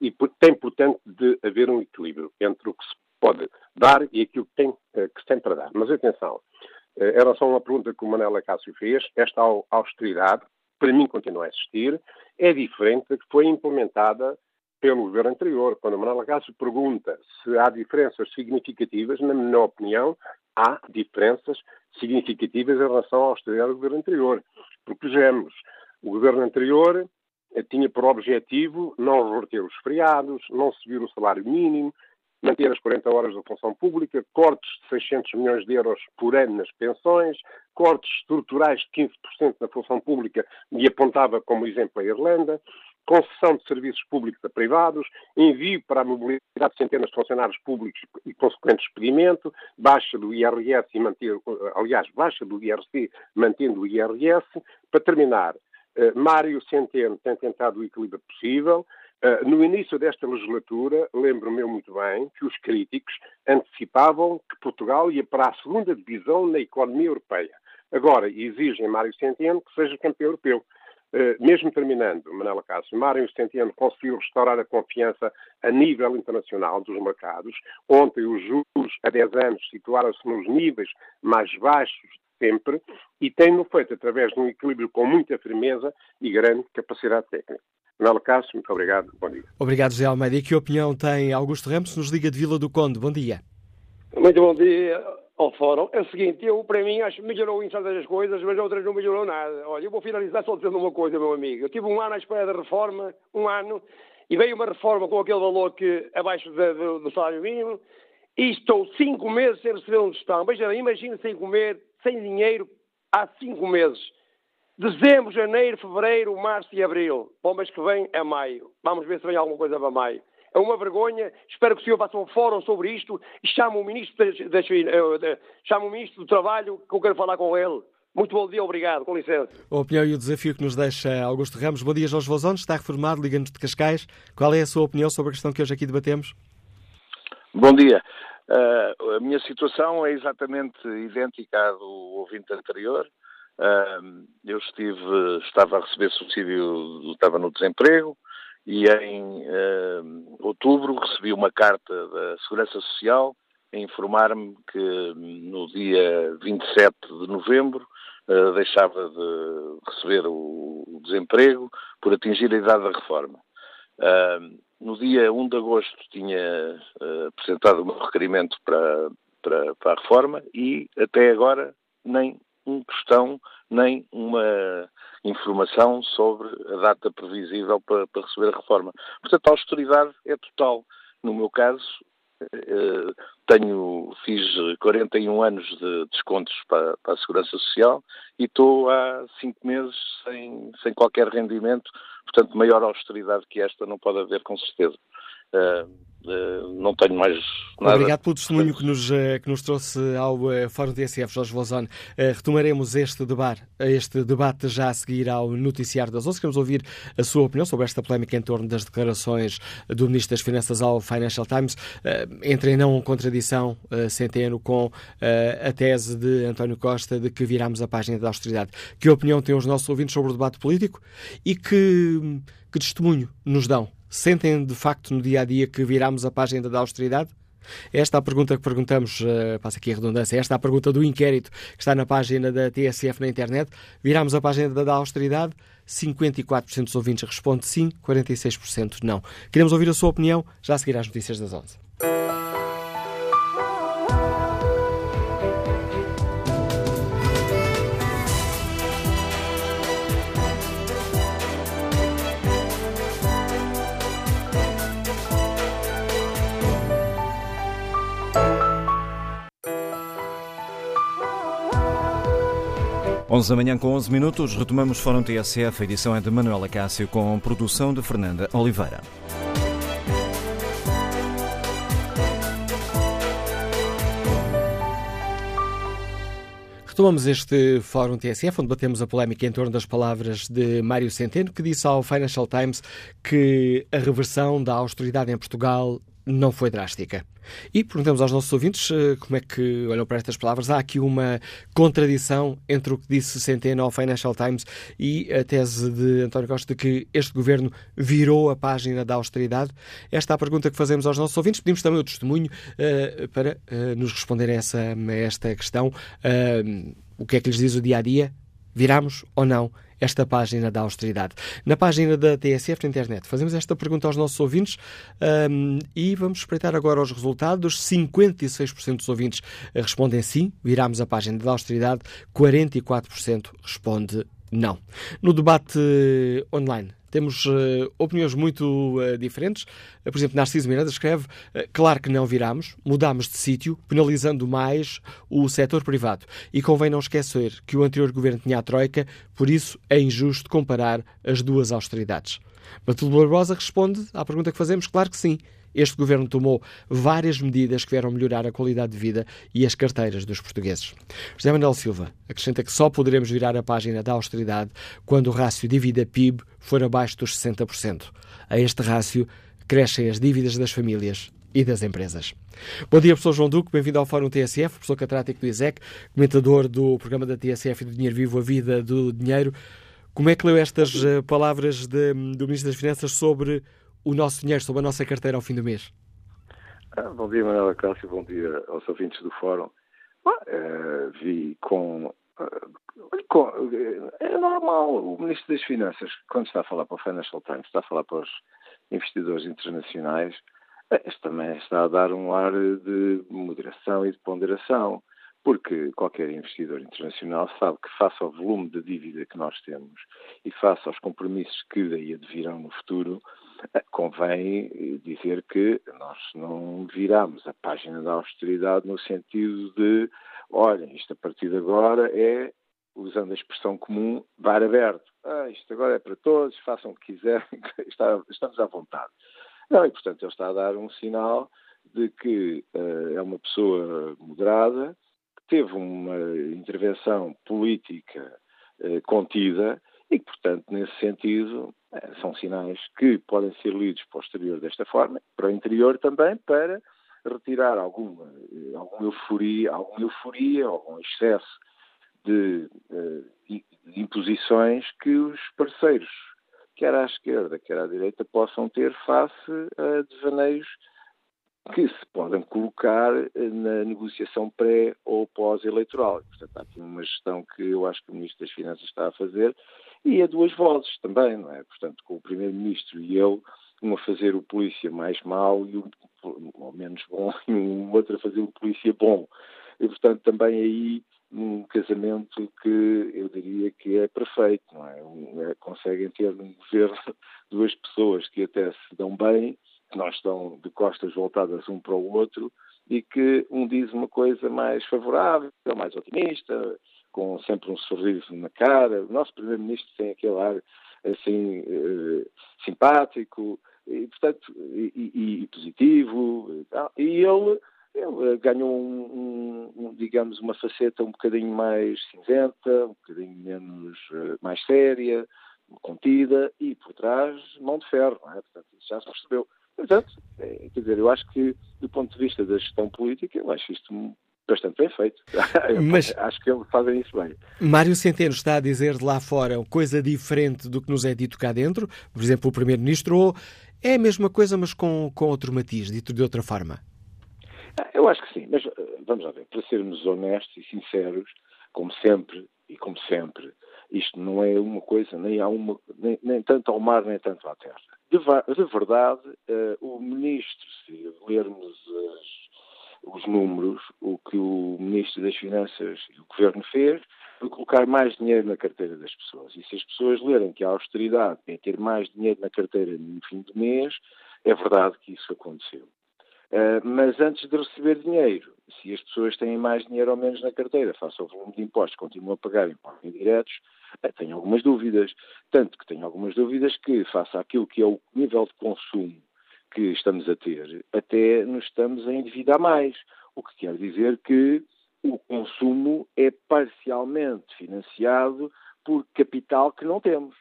e tem, portanto, de haver um equilíbrio entre o que se pode dar e aquilo que, tem, eh, que se tem para dar. Mas atenção, eh, relação a uma pergunta que o Manela Cássio fez, esta austeridade, para mim, continua a existir, é diferente da que foi implementada pelo governo anterior. Quando o Manela Cássio pergunta se há diferenças significativas, na minha opinião, há diferenças significativas em relação à austeridade do governo anterior. Porque, vejamos, o governo anterior eh, tinha por objetivo não reverter os feriados, não subir o salário mínimo, manter as 40 horas da função pública, cortes de 600 milhões de euros por ano nas pensões, cortes estruturais de 15% na função pública, e apontava como exemplo a Irlanda, concessão de serviços públicos a privados, envio para a mobilidade de centenas de funcionários públicos e consequente despedimento, baixa do IRS e manter, aliás, baixa do IRC mantendo o IRS. Para terminar, eh, Mário Centeno tem tentado o equilíbrio possível, no início desta legislatura, lembro-me muito bem que os críticos antecipavam que Portugal ia para a segunda divisão na economia europeia. Agora exigem Mário Centeno que seja campeão europeu. Uh, mesmo terminando, Manela Cássio, Mário Centeno conseguiu restaurar a confiança a nível internacional dos mercados. Ontem os juros a 10 anos situaram-se nos níveis mais baixos sempre e tem-no feito através de um equilíbrio com muita firmeza e grande capacidade técnica. Manuel Cássio, muito obrigado. Bom dia. Obrigado, José Almeida. E que opinião tem Augusto Ramos, nos liga de Vila do Conde? Bom dia. Muito bom dia ao fórum. É o seguinte, eu, para mim, acho que melhorou em certas as coisas, mas outras não melhorou nada. Olha, eu vou finalizar só dizendo uma coisa, meu amigo. Eu tive um ano à espera da reforma, um ano, e veio uma reforma com aquele valor que abaixo de, de, do salário mínimo, e estou cinco meses sem receber um gestão. Veja, imagina sem comer, sem dinheiro, há cinco meses. Dezembro, janeiro, fevereiro, março e abril. Para o mês que vem é maio. Vamos ver se vem alguma coisa para maio. É uma vergonha. Espero que o senhor faça um fórum sobre isto e chame o ministro, de, de, de, chame o ministro do Trabalho, que eu quero falar com ele. Muito bom dia, obrigado. Com licença. A opinião e o desafio que nos deixa Augusto Ramos. Bom dia, Jorge Vozão. Está reformado, liga-nos de Cascais. Qual é a sua opinião sobre a questão que hoje aqui debatemos? Bom dia. Uh, a minha situação é exatamente idêntica à do ouvinte anterior eu estive, estava a receber subsídio, estava no desemprego e em outubro recebi uma carta da Segurança Social a informar-me que no dia 27 de novembro uh, deixava de receber o, desemprego por atingir a idade da reforma. No dia 1 de agosto tinha uh, apresentado o meu requerimento para, para, para, a reforma e até agora nem um tostão nem uma informação sobre a data previsível para, para receber a reforma. Portanto, a austeridade é total. No meu caso, eh, tenho, fiz 41 anos de descontos para, para, a Segurança Social e estou há cinco meses sem, sem qualquer rendimento, portanto, maior austeridade que esta não pode haver, com certeza. Uh, Uh, não tenho mais nada. Obrigado pelo testemunho que nos, uh, que nos trouxe ao Fórum TSF, Jorge Vozone. retomaremos este debate, este debate já a seguir ao noticiário das 11. Queremos ouvir a sua opinião sobre esta polémica em torno das declarações do Ministro das Finanças ao Financial Times. entra em não contradição, Centeno, com a tese de António Costa de que viramos a página da austeridade. Que opinião têm os nossos ouvintes sobre o debate político e que, que testemunho nos dão Sentem de facto no dia a dia que viramos a página da austeridade? Esta é a pergunta que perguntamos, uh, passa aqui a redundância, esta é a pergunta do inquérito que está na página da TSF na internet. Viramos a página da austeridade? 54% dos ouvintes responde sim, 46% não. Queremos ouvir a sua opinião, já a seguir às notícias das 11. 11 da manhã com 11 minutos, retomamos Fórum TSF, a edição é de Manuela Cássio com produção de Fernanda Oliveira. Retomamos este Fórum TSF, onde batemos a polémica em torno das palavras de Mário Centeno, que disse ao Financial Times que a reversão da austeridade em Portugal não foi drástica. E perguntamos aos nossos ouvintes eh, como é que olham para estas palavras. Há aqui uma contradição entre o que disse Centeno ao Financial Times e a tese de António Costa de que este governo virou a página da austeridade. Esta é a pergunta que fazemos aos nossos ouvintes. Pedimos também o testemunho uh, para uh, nos responderem a, essa, esta questão. Uh, o que é que lhes diz o dia a dia? Viramos ou não esta página da austeridade. Na página da TSF na internet, fazemos esta pergunta aos nossos ouvintes um, e vamos espreitar agora os resultados. 56% dos ouvintes respondem sim, viramos a página da austeridade, 44% responde não. No debate online, temos uh, opiniões muito uh, diferentes. Uh, por exemplo, Narciso Miranda escreve: Claro que não viramos, mudamos de sítio, penalizando mais o setor privado. E convém não esquecer que o anterior governo tinha a Troika, por isso é injusto comparar as duas austeridades. Matilde Barbosa responde à pergunta que fazemos: Claro que sim. Este governo tomou várias medidas que vieram melhorar a qualidade de vida e as carteiras dos portugueses. José Manuel Silva acrescenta que só poderemos virar a página da austeridade quando o rácio dívida-PIB for abaixo dos 60%. A este rácio crescem as dívidas das famílias e das empresas. Bom dia, professor João Duque, bem-vindo ao Fórum TSF, professor catedrático do ISEC, comentador do programa da TSF e do Dinheiro Vivo, a Vida do Dinheiro. Como é que leu estas eh, palavras de, do Ministro das Finanças sobre o nosso dinheiro sobre a nossa carteira ao fim do mês? Ah, bom dia, Manuela Cássio, bom dia aos ouvintes do Fórum. Ah, vi com, ah, com, É normal, o Ministro das Finanças, quando está a falar para o Financial Times, está a falar para os investidores internacionais, este também está a dar um ar de moderação e de ponderação, porque qualquer investidor internacional sabe que, face ao volume de dívida que nós temos e face aos compromissos que daí advirão no futuro, convém dizer que nós não viramos a página da austeridade no sentido de, olhem, isto a partir de agora é, usando a expressão comum, bar aberto. Ah, isto agora é para todos, façam o que quiserem, estamos à vontade. Não, e portanto ele está a dar um sinal de que uh, é uma pessoa moderada, que teve uma intervenção política uh, contida e que, portanto, nesse sentido, são sinais que podem ser lidos para o exterior desta forma, para o interior também, para retirar alguma, eh, alguma euforia, alguma euforia, algum excesso de, eh, de, imposições que os parceiros, quer à esquerda, quer à direita, possam ter face a devaneios que se podem colocar na negociação pré ou pós-eleitoral. Portanto, há aqui uma gestão que eu acho que o Ministro das Finanças está a fazer e a duas vozes também, não é? Portanto, com o Primeiro-Ministro e ele, um a fazer o polícia mais mau e o, ou menos bom, e um outro a fazer o polícia bom. E, portanto, também aí um casamento que eu diria que é perfeito, não é? Um, é conseguem ter um governo duas pessoas que até se dão bem, que não estão de costas voltadas um para o outro e que um diz uma coisa mais favorável, mais otimista, com sempre um sorriso na cara. O nosso Primeiro-Ministro tem aquele ar assim uh, simpático e, portanto, e, e, e positivo. E, ele, ele ganhou, um, um, digamos, uma faceta um bocadinho mais cinzenta, um bocadinho menos uh, mais séria, contida e por trás mão de ferro, é? Portanto, isso já se percebeu. Portanto, é, quer dizer, eu acho que do ponto de vista da gestão política, eu acho isto bastante bem feito. Mas, Acho que eles fazem isso bem. Mário Centeno está a dizer de lá fora coisa diferente do que nos é dito cá dentro, por exemplo, o Primeiro-Ministro, ou é a mesma coisa, mas com, com outro matiz, dito de outra forma? Ah, eu acho que sim, mas eh, vamos lá ver, para sermos honestos e sinceros, como sempre e como sempre, isto não é uma coisa, nem há uma, nem, nem tanto ao mar, nem tanto à terra. De, de verdade, uh, o ministro, se lermos as os números, o que o Ministro das Finanças e o Governo fez foi colocar mais dinheiro na carteira das pessoas. E se as pessoas lerem que a austeridade é ter mais dinheiro na carteira no fim do mês, é verdade que isso aconteceu. Uh, mas antes de receber dinheiro, se as pessoas têm mais dinheiro ou menos na carteira, face ao volume de impostos, continuam a pagar impostos indiretos, uh, tenho algumas dúvidas. Tanto que tenho algumas dúvidas que, face àquilo que é o nível de consumo que estamos a ter, até nos estamos a endividar mais. O que quer dizer que o consumo é parcialmente financiado por capital que não temos.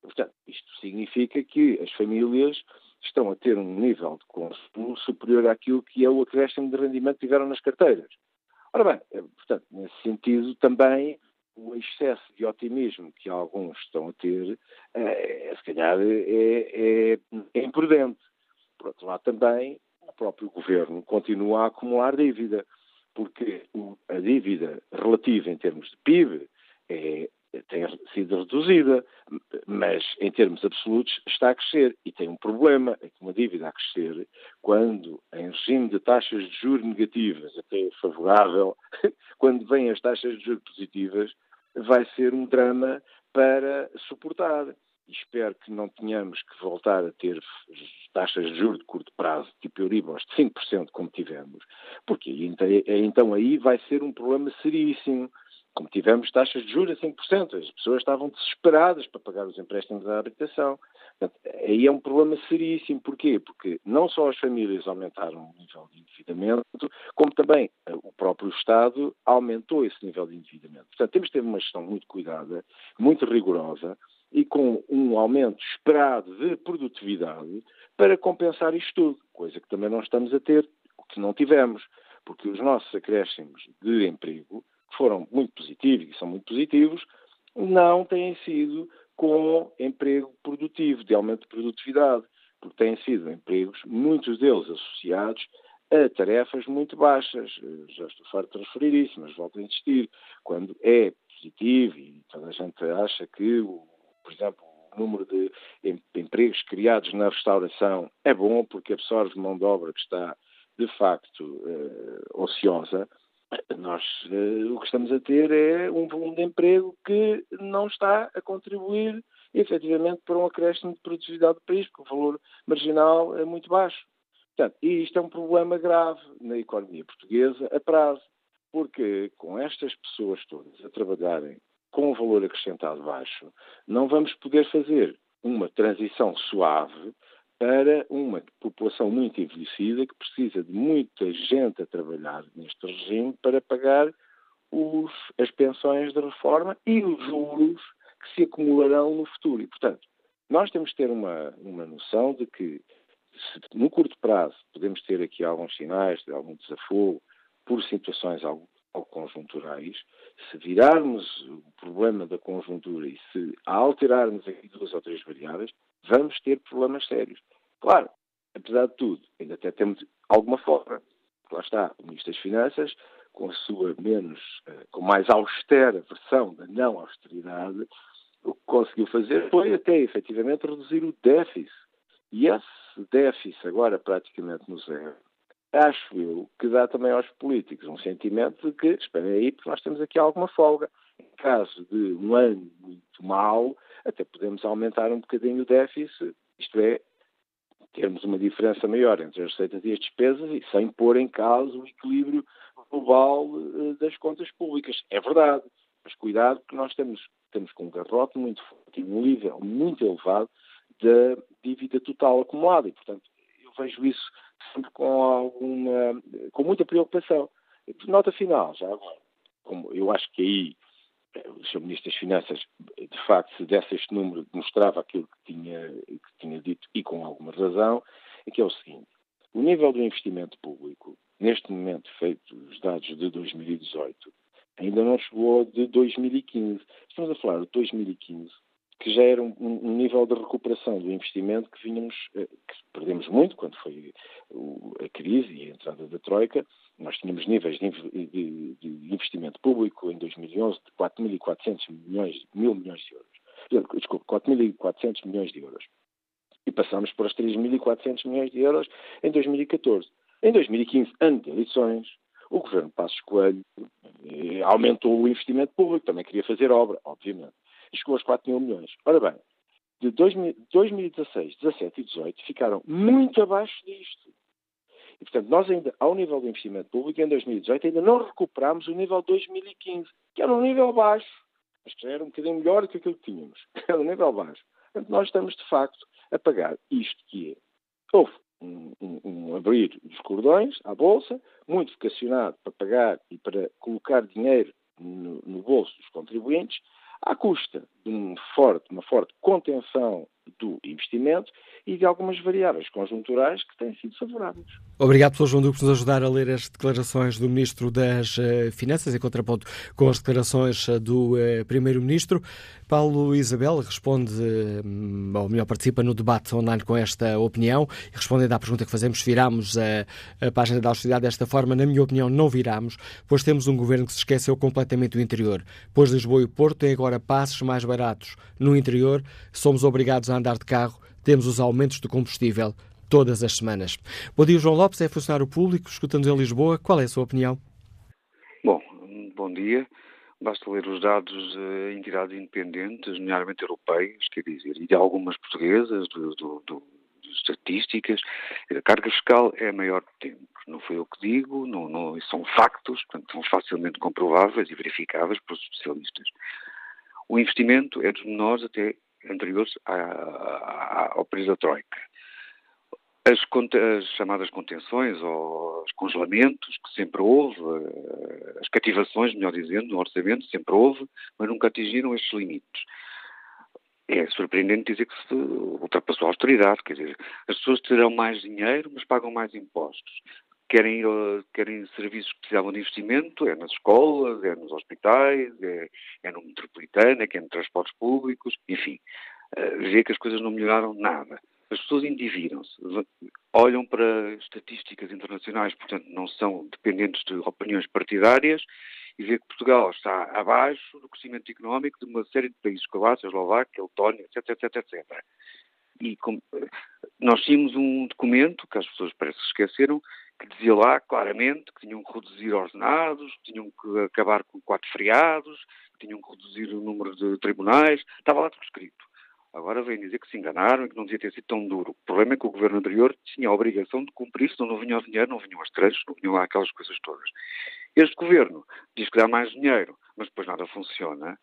Portanto, isto significa que as famílias estão a ter um nível de consumo superior àquilo que é o acréscimo de rendimento que tiveram nas carteiras. Ora bem, eh, portanto, nesse sentido também o excesso de otimismo que alguns estão a ter, é, se calhar, é, é, é imprudente. Por outro lado, também o próprio governo continua a acumular dívida, porque a dívida relativa em termos de PIB é, tem sido reduzida, mas em termos absolutos está a crescer. E tem um problema, é que uma dívida a crescer, quando em regime de taxas de juros negativas, até favorável, quando vêm as taxas de juros positivas, vai ser um drama para suportar. Espero que não tenhamos que voltar a ter taxas de juros de curto prazo, tipo Euribor, de 5%, como tivemos, porque então aí vai ser um problema seríssimo como tivemos taxas de juros a 5%, as pessoas estavam desesperadas para pagar os empréstimos à habitação. Portanto, aí é um problema seríssimo. Porquê? Porque não só as famílias aumentaram o nível de endividamento, como também eh, o próprio Estado aumentou esse nível de endividamento. Portanto, temos de ter uma gestão muito cuidada, muito rigorosa e com um aumento esperado de produtividade para compensar isto tudo, coisa que também não estamos a ter, o que não tivemos, porque os nossos acréscimos de emprego que foram muito positivos e são muito positivos, não têm sido com emprego produtivo, de aumento de produtividade, porque têm sido empregos, muitos deles associados a tarefas muito baixas. Já estou farto de referir isso, mas volto a insistir. Quando é positivo e toda a gente acha que, por exemplo, o número de empregos criados na restauração é bom porque absorve mão de obra que está, de facto, uh, ociosa, nós uh, o que estamos a ter é um volume de emprego que não está a contribuir efetivamente para um acréscimo de produtividade do país, porque o valor marginal é muito baixo. Portanto, e isto é um problema grave na economia portuguesa a prazo, porque com estas pessoas todas a trabalharem com um valor acrescentado baixo, não vamos poder fazer uma transição suave para uma população muito envelhecida que precisa de muita gente a trabalhar neste regime para pagar os, as pensões de reforma e os juros que se acumularão no futuro. E, portanto, nós temos que ter uma, uma noção de que, se no curto prazo podemos ter aqui alguns sinais de algum desafogo por situações algo, algo conjunturais, se virarmos o problema da conjuntura e se alterarmos aqui duas ou três variáveis, vamos ter problemas sérios. Claro, apesar de tudo, ainda até temos alguma folga. Lá está, o Ministro das Finanças, com a sua menos, eh, com mais austera versão da não austeridade, o que conseguiu fazer foi até efetivamente reduzir o déficit. E esse déficit, agora praticamente no zero, acho eu que dá também aos políticos um sentimento de que, esperem aí, porque nós temos aqui alguma folga. Em caso de um ano muito mau, até podemos aumentar um bocadinho o déficit, isto é, termos uma diferença maior entre as receitas e as despesas e sem pôr em causa o equilíbrio global eh, das contas públicas. É verdade, mas cuidado que nós temos, temos com um garrote muito forte e um nível muito elevado da dívida total acumulada e, portanto, vejo isso sempre com alguma, com muita preocupação. Nota final, já agora, como eu acho que aí o Sr. Ministro das Finanças, de facto, se desse este número, demonstrava aquilo que tinha, que tinha dito e com alguma razão, é que é o seguinte: o nível do investimento público, neste momento, feito os dados de 2018, ainda não chegou de 2015. Estamos a falar de 2015, que já era um, um, nível de recuperação do investimento que vínhamos, eh, que perdemos muito quando foi a crise e a entrada da Troika. Nós tínhamos níveis de, de, de investimento público em 2011 de 4.400 milhões, mil milhões de euros. Desculpe, 4.400 milhões de euros. E passamos para os 3.400 milhões de euros em 2014. Em 2015, ano de eleições, o governo Passos Coelho eh, aumentou o investimento público, também queria fazer obra, obviamente e chegou aos 4 mil milhões. Ora bem, de 2016, 17 e 18 ficaram muito abaixo disto. E, portanto, nós ainda, ao nível do investimento público, em 2018, ainda não recuperámos o nível de 2015, que era um nível baixo, mas que era um bocadinho melhor do que aquilo que tínhamos. Era um nível baixo. Portanto, nós estamos, de facto, a pagar isto que é. Houve um, um, um abrir dos cordões à Bolsa, muito vocacionado para pagar e para colocar dinheiro no, no bolso dos contribuintes, à custa de um forte, uma forte contenção do investimento e de algumas variáveis conjunturais que têm sido favoráveis. Obrigado, Sr. João Duque, por nos ajudar a ler as declarações do Ministro das uh, Finanças, em contraponto com as declarações uh, do uh, Primeiro-Ministro. Paulo Isabel responde, ou melhor, participa no debate online com esta opinião e respondendo à pergunta que fazemos, viramos a, a página da austeridade desta forma. Na minha opinião, não viramos, pois temos um governo que se esqueceu completamente do interior. Pois Lisboa e o Porto têm agora passos mais baratos. No interior, somos obrigados a andar de carro, temos os aumentos do combustível todas as semanas. Bom dia, João Lopes, é funcionário público, escutando em Lisboa. Qual é a sua opinião? Bom, bom dia. Basta ler os dados de entidades independentes, nomeadamente europeias, quer dizer, e de algumas portuguesas, do, do, do, estatísticas. A carga fiscal é a maior de tempo. Não foi eu que digo, não, não, são factos, portanto, são facilmente comprováveis e verificáveis pelos especialistas. O investimento é dos menores até anteriores ao período da Troika. As, as, chamadas contenções ou os congelamentos, que sempre houve, eh, as cativações, melhor dizendo, no orçamento, sempre houve, mas nunca atingiram estes limites. É surpreendente dizer que se ultrapassou a austeridade, quer dizer, as pessoas terão mais dinheiro, mas pagam mais impostos. Querem, querem serviços que precisavam de investimento, é nas escolas, é nos hospitais, é, é no metropolitano, é, é nos transportes públicos, enfim. Uh, vê que as coisas não melhoraram nada. As pessoas endividam-se, olham para estatísticas internacionais, portanto não são dependentes de opiniões partidárias e vê que Portugal está abaixo do crescimento económico de uma série de países, Croácia, Eslováquia, Letónia, etc, etc, etc. E com, nós tínhamos um documento, que as pessoas parece que esqueceram, que dizia lá claramente que tinham que reduzir ordenados, que tinham que acabar com quatro feriados, que tinham que reduzir o número de tribunais, estava lá tudo escrito. Agora vem dizer que se enganaram e que não devia ter sido tão duro. O problema é que o governo anterior tinha a obrigação de cumprir, senão não vinha o dinheiro, não vinham as trechos, não vinham lá aquelas coisas todas. Este governo diz que dá mais dinheiro, mas depois nada funciona.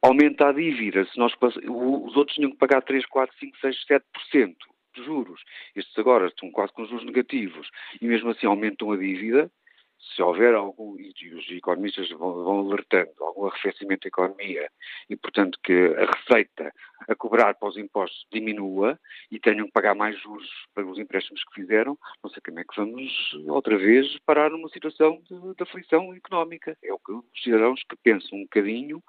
Aumenta a dívida. Se nós, os outros tinham que pagar 3, 4, 5, 6, 7% de juros. Estes agora estão quase com juros negativos e mesmo assim aumentam a dívida se houver algum, e os economistas vão, alertando, algum arrefecimento da economia e, portanto, que a receita a cobrar para os impostos diminua e tenham que pagar mais juros para os empréstimos que fizeram, não sei como é que vamos outra vez parar numa situação de, de aflição económica. É o que os cidadãos que pensam um bocadinho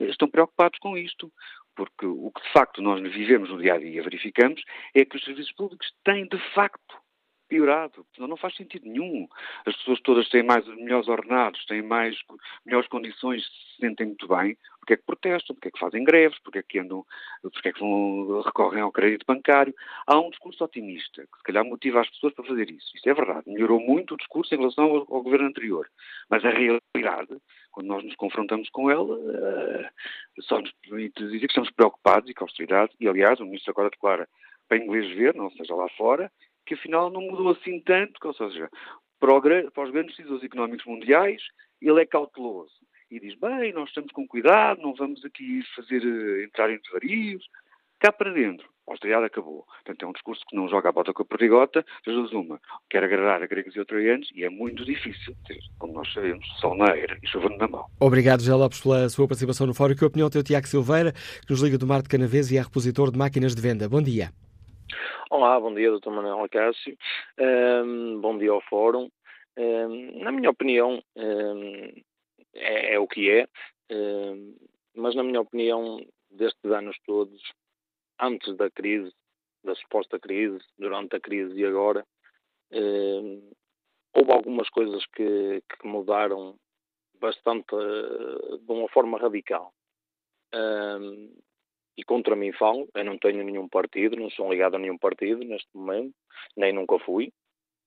estão preocupados com isto. Porque o que de facto nós vivemos no dia a dia, verificamos, é que os serviços públicos têm de facto piorado. Não, faz sentido nenhum. As pessoas todas têm mais melhores ordenados, têm mais melhores condições, se sentem muito bem. Porque é que protestam? Porque é que fazem greves? Porque é que andam, porque é que vão, recorrem ao crédito bancário? Há um discurso otimista que se calhar motiva as pessoas para fazer isso. Isso é verdade. Melhorou muito o discurso em relação ao, ao governo anterior. Mas a realidade, quando nós nos confrontamos com ela, uh, só nos permite dizer que estamos preocupados e com austeridade. E aliás, o ministro agora declara para inglês ver, não seja lá fora, que afinal não mudou assim tanto, ou seja, para, para os grandes decisores económicos mundiais, ele é cauteloso e diz, bem, nós estamos com cuidado, não vamos aqui fazer uh, entrar em desvarios. Cá para dentro, a austeridade acabou. Portanto, é um discurso que não joga a bota com a perdigota, das uma, quer agradar a gregos e troianos, e é muito difícil, como nós sabemos, sol na era e chuva na mão. Obrigado, José Lopes, pela sua participação no fórum. Que opinião tem o Tiago Silveira, que nos liga do Mar de Canavês e é repositor de máquinas de venda. Bom dia. Olá, bom dia, Dr. Manuel Acácio. Um, bom dia ao Fórum. Um, na minha opinião, um, é, é, o que é, mas na minha opinião, destes anos todos, antes da crise, da suposta crise, durante a crise e agora, houve algumas coisas que, que mudaram bastante, de uma forma radical. Um, e contra mim falo, eu não tenho nenhum partido, não sou ligado a nenhum partido neste momento, nem nunca fui.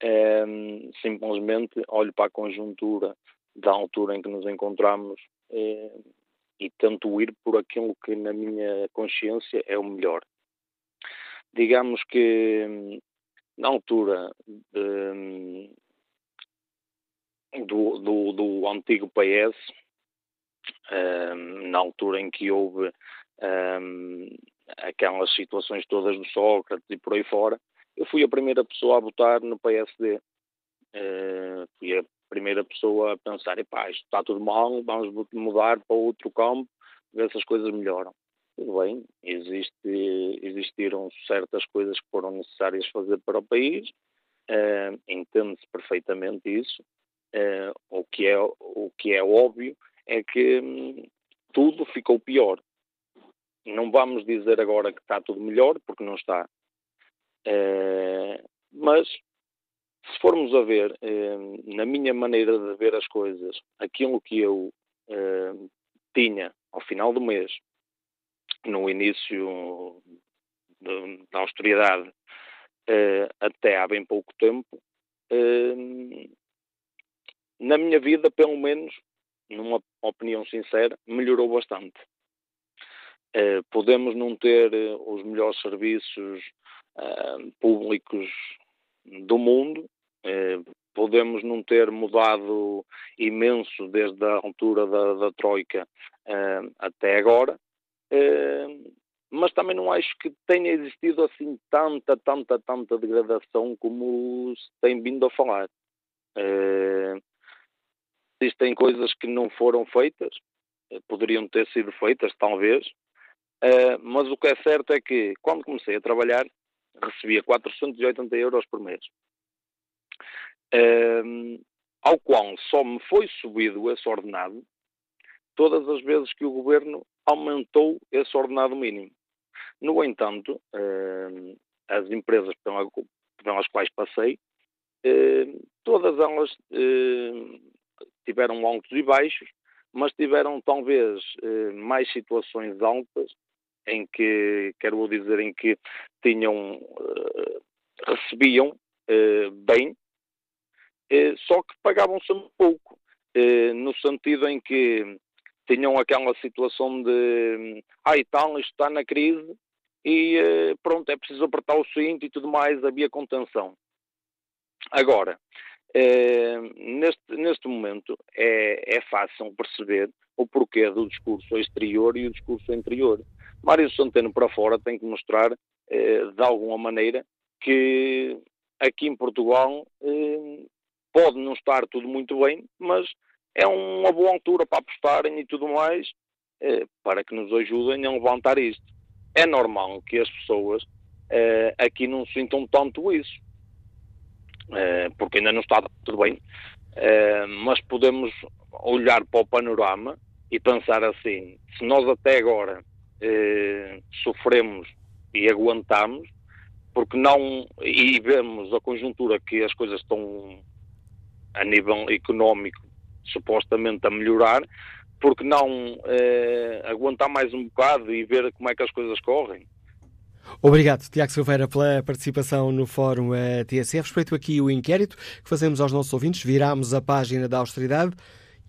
Um, simplesmente olho para a conjuntura da altura em que nos encontramos um, e tento ir por aquilo que na minha consciência é o melhor. Digamos que na altura de, do, do, do, antigo PS, um, na altura em que houve um, aquelas situações todas do Sócrates e por aí fora, eu fui a primeira pessoa a votar no PSD. Uh, fui a primeira pessoa a pensar, epá, isto está tudo mal, vamos mudar para outro campo, ver se as coisas melhoram. Tudo bem, existe, existiram certas coisas que foram necessárias fazer para o país, uh, entende-se perfeitamente isso. Uh, o, que é, o que é óbvio é que hum, tudo ficou pior. Não vamos dizer agora que está tudo melhor, porque não está. Uh, mas se formos a ver, eh, na minha maneira de ver as coisas, aquilo que eu eh, tinha ao final do mês, no início de, da austeridade, eh, até há bem pouco tempo, na minha vida, pelo menos, numa opinião sincera, melhorou bastante. Podemos não ter os melhores serviços públicos do mundo, eh, podemos não ter mudado imenso desde a altura da, da Troika eh, até agora, eh, mas também não acho que tenha existido assim tanta, tanta, tanta degradação como se tem vindo a falar. existem coisas que não foram feitas, poderiam ter sido feitas, talvez, mas o que é certo é que quando comecei a trabalhar recebia 480 euros por mês um, ao qual só me foi subido esse ordenado todas as vezes que o governo aumentou esse ordenado mínimo. No entanto, um, as empresas pelas quais passei, todas elas tiveram altos e baixos, mas tiveram talvez mais situações altas em que, quero dizer, em que tinham, recebiam bem eh, só que pagavam sempre pouco, no sentido em que tinham aquela situação de ah, tal, isto está na crise e pronto, é preciso apertar o cinto e tudo mais, havia contenção. Agora, neste, neste momento é, é fácil perceber o porquê do discurso exterior e o discurso interior. Mário Centeno para fora tem que mostrar, de alguma maneira, que aqui em Portugal pode não estar tudo muito bem, mas é uma boa altura para apostarem e tudo mais, eh, para que nos ajudem a levantar isto. É normal que as pessoas eh, aqui não sintam tanto isso, eh, porque ainda não está tudo bem, eh, mas podemos olhar para o panorama e pensar assim: se nós até agora eh, sofremos e aguentamos, porque não e vemos a conjuntura que as coisas estão a nível económico supostamente a melhorar, porque não eh, aguentar mais um bocado e ver como é que as coisas correm? Obrigado, Tiago Silveira, pela participação no Fórum eh, TSF. Respeito aqui o inquérito que fazemos aos nossos ouvintes, viramos a página da austeridade.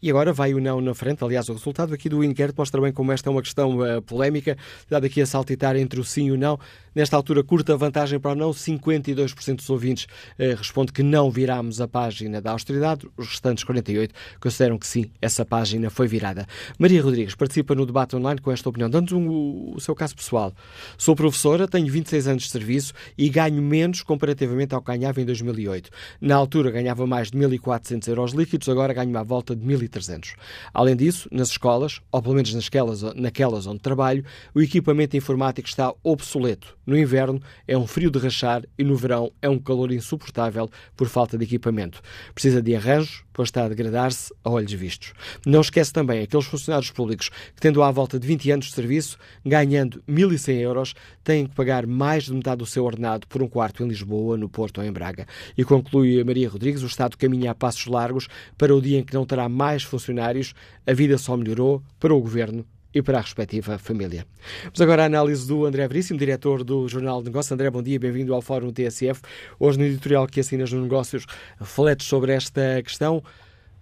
E agora vai o não na frente. Aliás, o resultado aqui do inquérito mostra bem como esta é uma questão uh, polémica, dado aqui a saltitar entre o sim e o não. Nesta altura, curta vantagem para o não. 52% dos ouvintes uh, responde que não virámos a página da austeridade. Os restantes 48% consideram que sim, essa página foi virada. Maria Rodrigues participa no debate online com esta opinião. Dando um, o seu caso pessoal. Sou professora, tenho 26 anos de serviço e ganho menos comparativamente ao que ganhava em 2008. Na altura ganhava mais de 1.400 euros líquidos, agora ganho à volta de 1.300 300. Além disso, nas escolas, ou pelo menos nasquelas, naquelas onde trabalho, o equipamento informático está obsoleto. No inverno é um frio de rachar e no verão é um calor insuportável por falta de equipamento. Precisa de arranjos, pois está a degradar-se a olhos vistos. Não esquece também aqueles funcionários públicos que, tendo à volta de 20 anos de serviço, ganhando 1.100 euros, têm que pagar mais de metade do seu ordenado por um quarto em Lisboa, no Porto ou em Braga. E conclui Maria Rodrigues, o Estado caminha a passos largos para o dia em que não terá mais funcionários, a vida só melhorou para o Governo e para a respectiva família. Vamos agora à análise do André Veríssimo, diretor do Jornal de Negócios. André, bom dia, bem-vindo ao Fórum TSF. Hoje no editorial que assinas no Negócios, refletes sobre esta questão.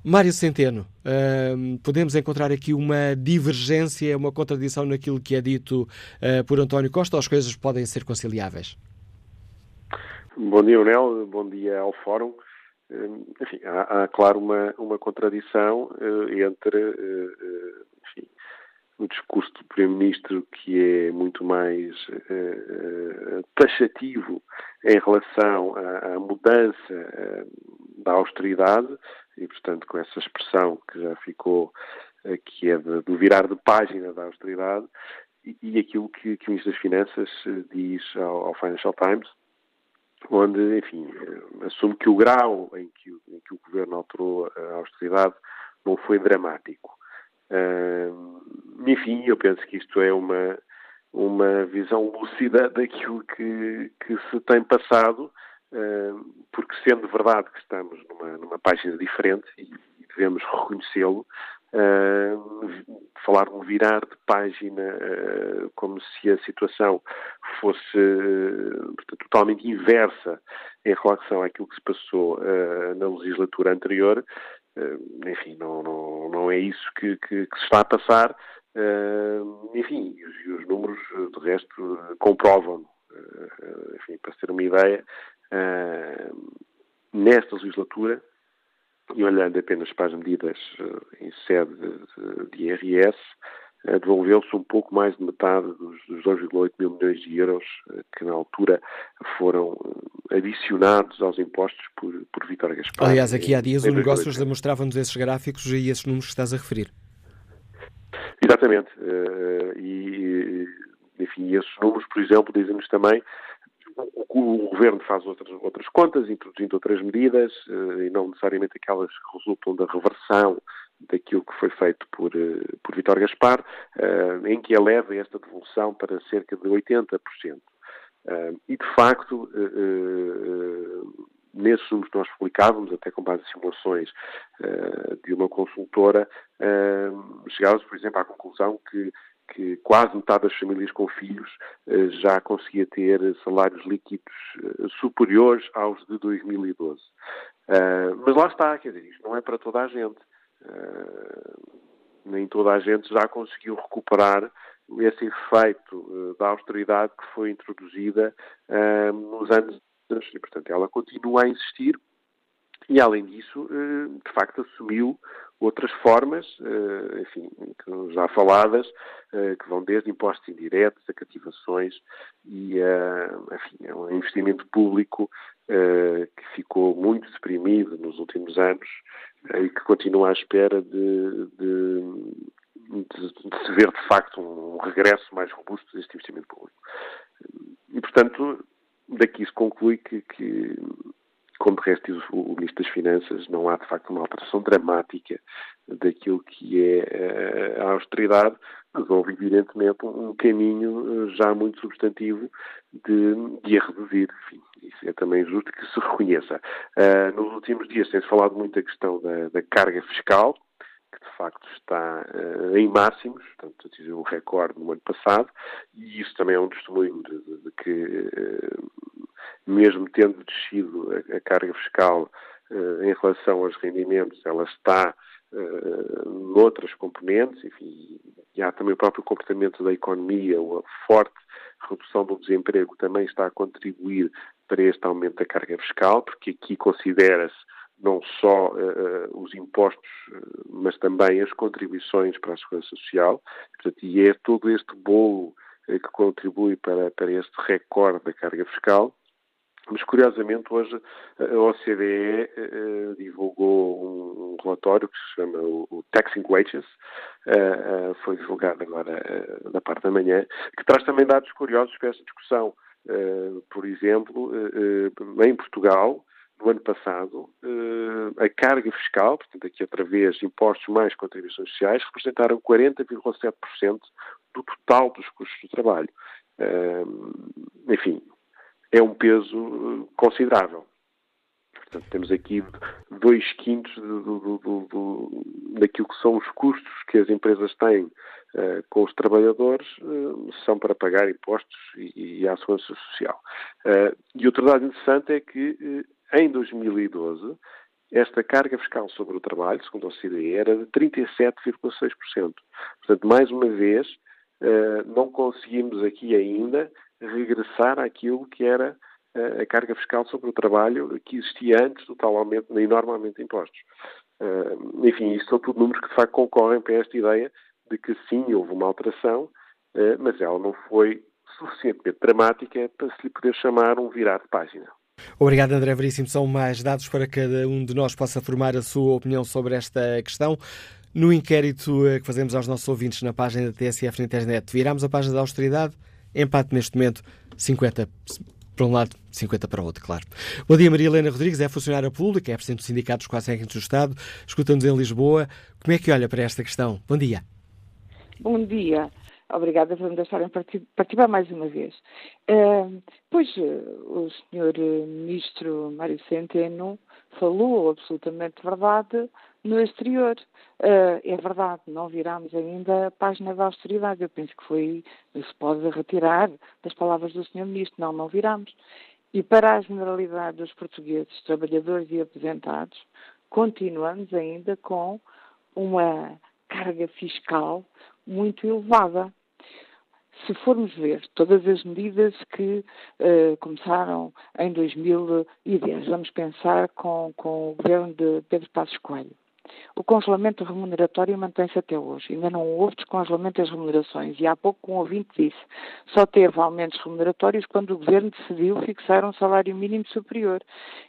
Mário Centeno, uh, podemos encontrar aqui uma divergência, uma contradição naquilo que é dito uh, por António Costa ou as coisas podem ser conciliáveis? Bom dia, Manuel. Bom dia ao Fórum. Uh, enfim, há, há, claro, uma, uma contradição eh, entre enfim, o discurso do Primeiro-Ministro que é muito mais taxativo em relação à, à mudança da austeridade e, portanto, com essa expressão que já ficou, uh, que é de, do virar de página da austeridade, e, e aquilo que, que, o Ministro das Finanças diz ao, ao Financial Times, onde, enfim, assume que o grau em que, em que o Governo alterou a austeridade não foi dramático. Uh, enfim, eu penso que isto é uma, uma visão lúcida daquilo que, que se tem passado, porque sendo verdade que estamos numa, numa página diferente e devemos reconhecê-lo, uh, falar de um virar de página uh, como se a situação fosse totalmente inversa em relação àquilo que se passou na legislatura anterior, enfim, não, não, não é isso que, que, que se está a passar. Enfim, e os, os, números, de resto, comprovam. Enfim, para ter uma ideia, nesta legislatura, e olhando apenas para as medidas em sede de, de IRS, devolveu-se um pouco mais de metade dos, dos 2,8 mil milhões de euros que na altura foram adicionados aos impostos por, por Vítor Gaspar. Aliás, aqui há dias o Negócios demonstrava-nos esses gráficos e esses números que estás a referir. Exatamente. E, enfim, esses números, por exemplo, dizem-nos também o, governo faz outras, outras contas, introduzindo outras medidas, e não necessariamente aquelas que resultam da reversão daquilo que foi feito por, por Vítor Gaspar, em que eleva esta devolução para cerca de 80%. E, de facto, nesses números que nós publicávamos, até com base em simulações de uma consultora, uh, chegávamos, por exemplo, à conclusão que, que quase metade das famílias com filhos uh, já conseguia ter salários líquidos superiores aos de 2012. mas lá está, quer dizer, isto não é para toda a gente. nem toda a gente já conseguiu recuperar esse efeito da austeridade que foi introduzida nos anos e, portanto, ela continua a insistir e, além disso, eh, de facto, assumiu outras formas, eh, enfim, já faladas, eh, que vão desde impostos indiretos a cativações e, enfim, é um investimento público que ficou muito deprimido nos últimos anos e que continua à espera de, de, de, de se ver, de facto, um regresso mais robusto deste investimento público. E, portanto, daqui se conclui que, que como de resto diz o, Ministro das Finanças, não há de facto uma alteração dramática daquilo que é eh, a austeridade, mas houve evidentemente um caminho eh, já muito substantivo de, de a reduzir. Enfim, isso é também justo que se reconheça. Uh, nos últimos dias tem-se falado muito da questão da, da carga fiscal, que de facto está uh, em máximos, portanto atingiu um recorde no ano passado, e isso também é um testemunho de, de, de que, uh, mesmo tendo descido a, a carga fiscal uh, em relação aos rendimentos, ela está noutras componentes, enfim, e há também o próprio comportamento da economia, a forte redução do desemprego também está a contribuir para este aumento da carga fiscal, porque aqui considera-se não só uh, os impostos, uh, mas também as contribuições para a segurança social. Portanto, e é todo este bolo uh, que contribui para, para este recorde da carga fiscal. Mas, curiosamente, hoje a OCDE divulgou um, relatório que se chama o, Taxing Wages, foi divulgado agora na parte da manhã, que traz também dados curiosos para esta discussão. por exemplo, em Portugal, no ano passado, eh, a carga fiscal, portanto, aqui outra vez impostos mais contribuições sociais, representaram 40,7% do total dos custos do trabalho. Eh, enfim, é um peso considerável. Portanto, temos aqui dois quintos do, do, do, do, daquilo que são os custos que as empresas têm uh, com os trabalhadores, uh, são para pagar impostos e, e a segurança social. Uh, e outro dado interessante é que em 2012, esta carga fiscal sobre o trabalho, segundo o OCDE, era de 37,6%. Portanto, mais uma vez, eh, não conseguimos aqui ainda regressar àquilo que era eh, a carga fiscal sobre o trabalho que existia antes do tal aumento, enorme aumento de impostos. Eh, enfim, isto são tudo números que de facto concorrem para esta ideia de que sim, houve uma alteração, mas ela não foi suficientemente dramática para se lhe poder chamar um virar de página. Obrigado, André Veríssimo. São mais dados para cada um de nós possa formar a sua opinião sobre esta questão. No inquérito eh, que fazemos aos nossos ouvintes na página da TSF na internet, viramos a página da austeridade, empate neste momento 50 para um lado, 50 para o outro, claro. Bom dia, Maria Helena Rodrigues, é funcionária pública, é presidente do Sindicato dos Quase Técnicos do Estado, escuta-nos em Lisboa. Como é que olha para esta questão? Bom dia. Bom dia. Obrigada por me deixarem participar mais uma vez. Pois uh, o senhor uh, ministro Mário Centeno falou absolutamente verdade no exterior. Uh, é verdade, não virámos ainda a página da austeridade. Eu penso que foi, se pode retirar das palavras do senhor ministro. Não, não virámos. E para a generalidade dos portugueses, trabalhadores e aposentados, continuamos ainda com uma carga fiscal muito elevada se formos ver todas as medidas que uh, começaram em 2010, vamos pensar com, com o governo de Pedro Passos Coelho. O congelamento remuneratório mantém-se até hoje. Ainda não houve descongelamento das remunerações. E há pouco um ouvinte disse só teve aumentos remuneratórios quando o Governo decidiu fixar um salário mínimo superior.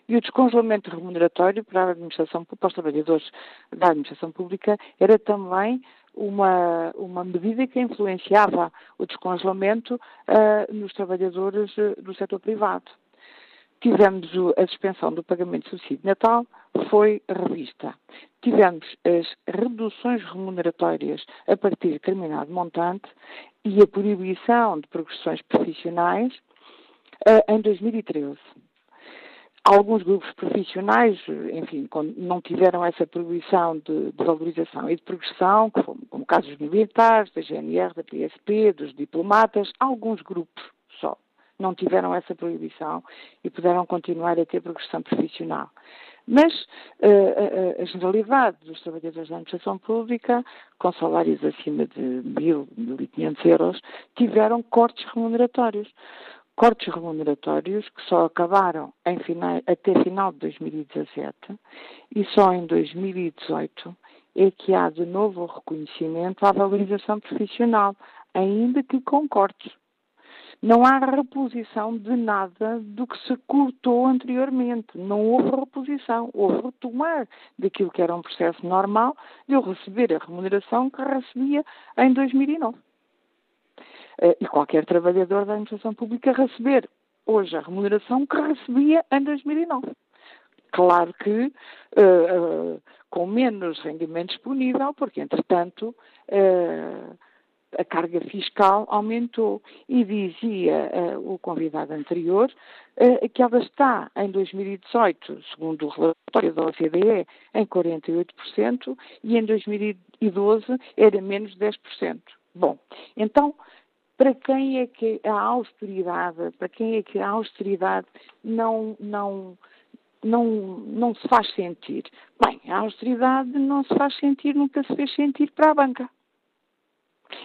E o descongelamento remuneratório para a administração, para os trabalhadores da administração pública era também uma, uma medida que influenciava o descongelamento uh, nos trabalhadores uh, do setor privado. Tivemos a suspensão do pagamento de subsídio Natal, foi revista. Tivemos as reduções remuneratórias a partir de determinado montante e a proibição de progressões profissionais uh, em 2013. Alguns grupos profissionais, enfim, não tiveram essa proibição de, de valorização e de progressão, como, como casos militares, da GNR, da PSP, dos diplomatas, alguns grupos só não tiveram essa proibição e puderam continuar a ter progressão profissional. Mas uh, a, a, generalidade dos trabalhadores da administração pública, com salários acima de 1.000, 1.500 euros, tiveram cortes remuneratórios cortes remuneratórios que só acabaram final, até final de 2017 e só em 2018 é que há de novo reconhecimento à valorização profissional, ainda que com cortes. Não há reposição de nada do que se cortou anteriormente. Não houve reposição. Houve retomar daquilo que era um processo normal de eu receber a remuneração que recebia em 2009. Eh, e qualquer trabalhador da administração pública receber hoje a remuneração que recebia em 2009. Claro que uh, uh, com menos rendimento disponível, porque entretanto uh, a carga fiscal aumentou. E dizia o convidado anterior que ela está em 2018, segundo o relatório da OCDE, em 48% e em 2012 era menos de 10%. Bom, então para quem é que a austeridade, para quem é que a austeridade não, não, não, não se faz sentir? Bem, a austeridade não se faz sentir, nunca se fez sentir para a banca.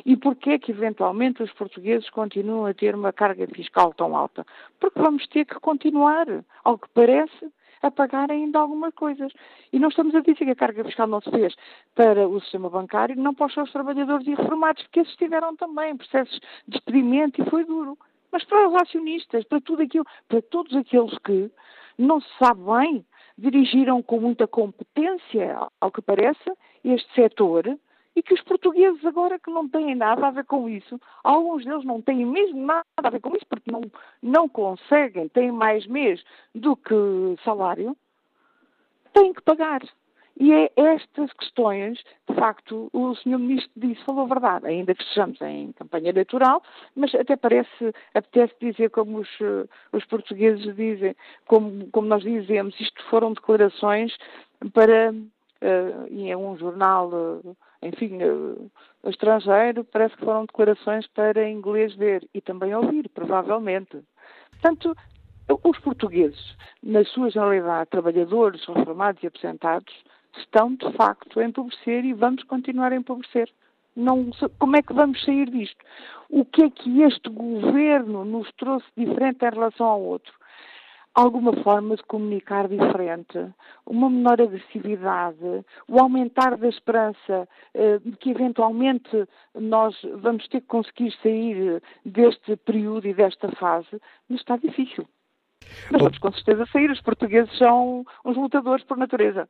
E porquê é que, eventualmente, os portugueses continuam a ter uma carga fiscal tão alta? Porque vamos ter que continuar, ao que parece, a pagar ainda algumas coisas. E não estamos a dizer que a carga fiscal não se fez para o sistema bancário, não para os trabalhadores e reformados, porque esses tiveram também processos de despedimento e foi duro. Mas para os acionistas, para tudo aquilo, para todos aqueles que não se sabe bem, dirigiram com muita competência, ao que parece, este setor, e que os portugueses agora que não têm nada a ver com isso, alguns deles não têm mesmo nada a ver com isso, porque não, não conseguem, têm mais mês do que salário, têm que pagar. E é estas questões, de facto, o Sr. Ministro disse, falou a verdade, ainda que estejamos em campanha eleitoral, mas até parece, apetece dizer como os, os portugueses dizem, como, como nós dizemos, isto foram declarações para, uh, e é um jornal uh, enfim, eh, estrangeiro, parece que foram declarações para inglês ver e também ouvir, provavelmente. Portanto, os portugueses, na sua generalidade, trabalhadores, reformados e aposentados, estão de facto a empobrecer e vamos continuar a empobrecer. Não, como é que vamos sair disto? O que é que este governo nos trouxe diferente em relação ao outro? Alguma forma de comunicar diferente, uma menor agressividade, o aumentar da esperança eh, de que eventualmente nós vamos ter que conseguir sair deste período e desta fase, mas está difícil. Mas vamos com certeza sair. Os portugueses são uns lutadores por natureza.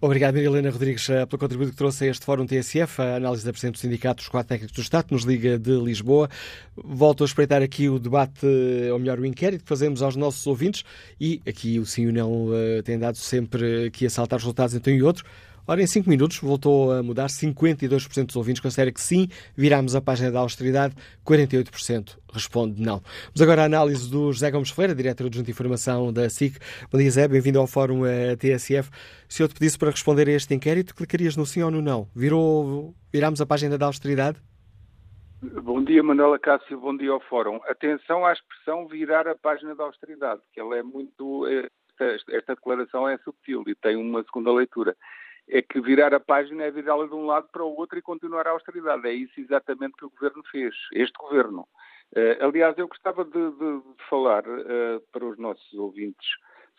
Obrigado, Helena Rodrigues, eh, pelo contributo que trouxe a este Fórum TSF, a análise da Presidente do Sindicato dos Quatro Técnicos do Estado, nos Liga de Lisboa. Volto a espreitar aqui o debate, eh, ou melhor, o inquérito que fazemos aos nossos ouvintes, e aqui o sim e o não uh, tem dado sempre aqui a saltar os resultados entre um e outro. Ora, em 5 minutos voltou a mudar. 52% dos ouvintes considera que sim. Virámos a página da austeridade. 48% responde não. Vamos agora à análise do José Gomes Ferreira, diretor de Informação da SIC. Bom dia, Zé. Bem-vindo ao Fórum eh, TSF. Se eu te pedisse para responder a este inquérito, clicarias no sim ou no não? Virou, virámos a página da austeridade? Bom dia, Manuela Cássio. Bom dia ao Fórum. Atenção à expressão virar a página da austeridade, que ela é muito... Eh, esta, esta declaração é subtil e tem uma segunda leitura é que virar a página é virá-la de um lado para o outro e continuar a austeridade. É isso exatamente que o Governo fez, este Governo. Uh, aliás, eu gostava de, de, de falar uh, para os nossos ouvintes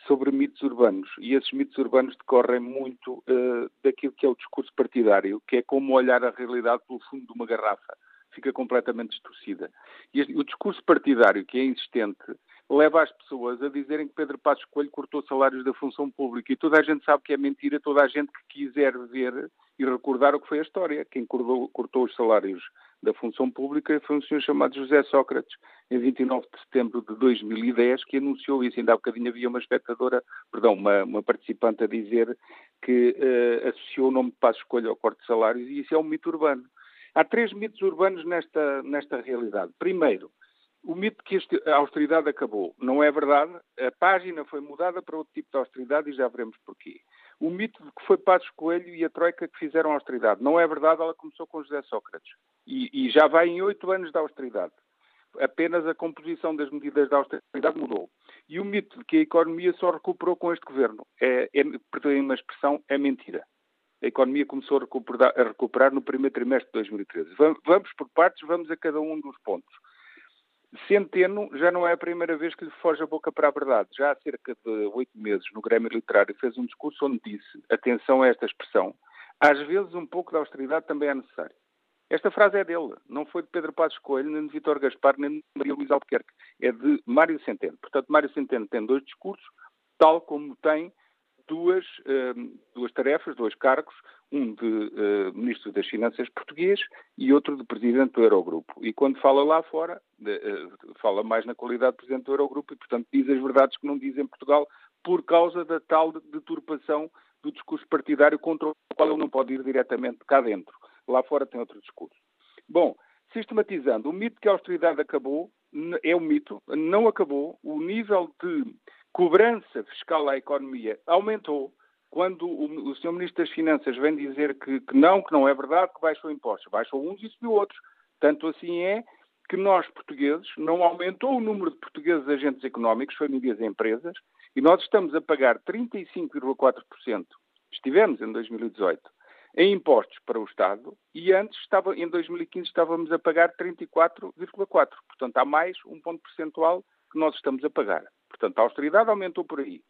sobre mitos urbanos. E esses mitos urbanos decorrem muito uh, daquilo que é o discurso partidário, que é como olhar a realidade pelo fundo de uma garrafa. Fica completamente distorcida. E este, o discurso partidário que é insistente leva as pessoas a dizerem que Pedro Passos Coelho cortou salários da função pública. E toda a gente sabe que é mentira, toda a gente que quiser ver e recordar o que foi a história. Quem cortou, cortou os salários da função pública foi um senhor chamado José Sócrates, em 29 de setembro de 2010, que anunciou isso. Ainda há bocadinho havia uma espectadora, perdão, uma, uma participante a dizer que uh, associou o nome de Passos Coelho ao corte de salários e isso é um mito urbano. Há três mitos urbanos nesta, nesta realidade. Primeiro, o mito que a austeridade acabou. Não é verdade. A página foi mudada para outro tipo de austeridade e já veremos porquê. O mito de que foi Passos Coelho e a Troika que fizeram a austeridade. Não é verdade, ela começou com José Sócrates. E, e já vai em oito anos de austeridade. Apenas a composição das medidas da austeridade mudou. E o mito de que a economia só recuperou com este governo, é, é perdoem uma expressão, é mentira. A economia começou a recuperar, a recuperar no primeiro trimestre de 2013. Vamos por partes, vamos a cada um dos pontos. Centeno já não é a primeira vez que lhe foge a boca para a verdade. Já há cerca de oito meses, no Grêmio Literário, fez um discurso onde disse, atenção a esta expressão, às vezes um pouco de austeridade também é necessário. Esta frase é dele, não foi de Pedro Passos Coelho, nem de Vítor Gaspar, nem de Maria Luísa Albuquerque. É de Mário Centeno. Portanto, Mário Centeno tem dois discursos, tal como tem duas, uh, duas tarefas, dois cargos, um de uh, Ministro das Finanças português e outro de Presidente do Eurogrupo. E quando fala lá fora, de, uh, fala mais na qualidade de Presidente do Eurogrupo e, portanto, diz as verdades que não diz em Portugal por causa da tal deturpação do discurso partidário contra o qual ele não pode ir diretamente cá dentro. Lá fora tem outro discurso. Bom, sistematizando, o mito que a austeridade acabou é um mito, não acabou. O nível de cobrança fiscal à economia aumentou quando o, o Sr. Ministro das Finanças vem dizer que, que, não, que não é verdade, que baixou impostos. Baixou uns e subiu outros. Tanto assim é que nós, portugueses, não aumentou o número de portugueses agentes económicos, famílias e empresas, e nós estamos a pagar 35,4%, estivemos em 2018, em impostos para o Estado, e antes, estava, em 2015, estávamos a pagar 34,4%. Portanto, há mais um ponto percentual que nós estamos a pagar. Portanto, a austeridade aumentou por aí.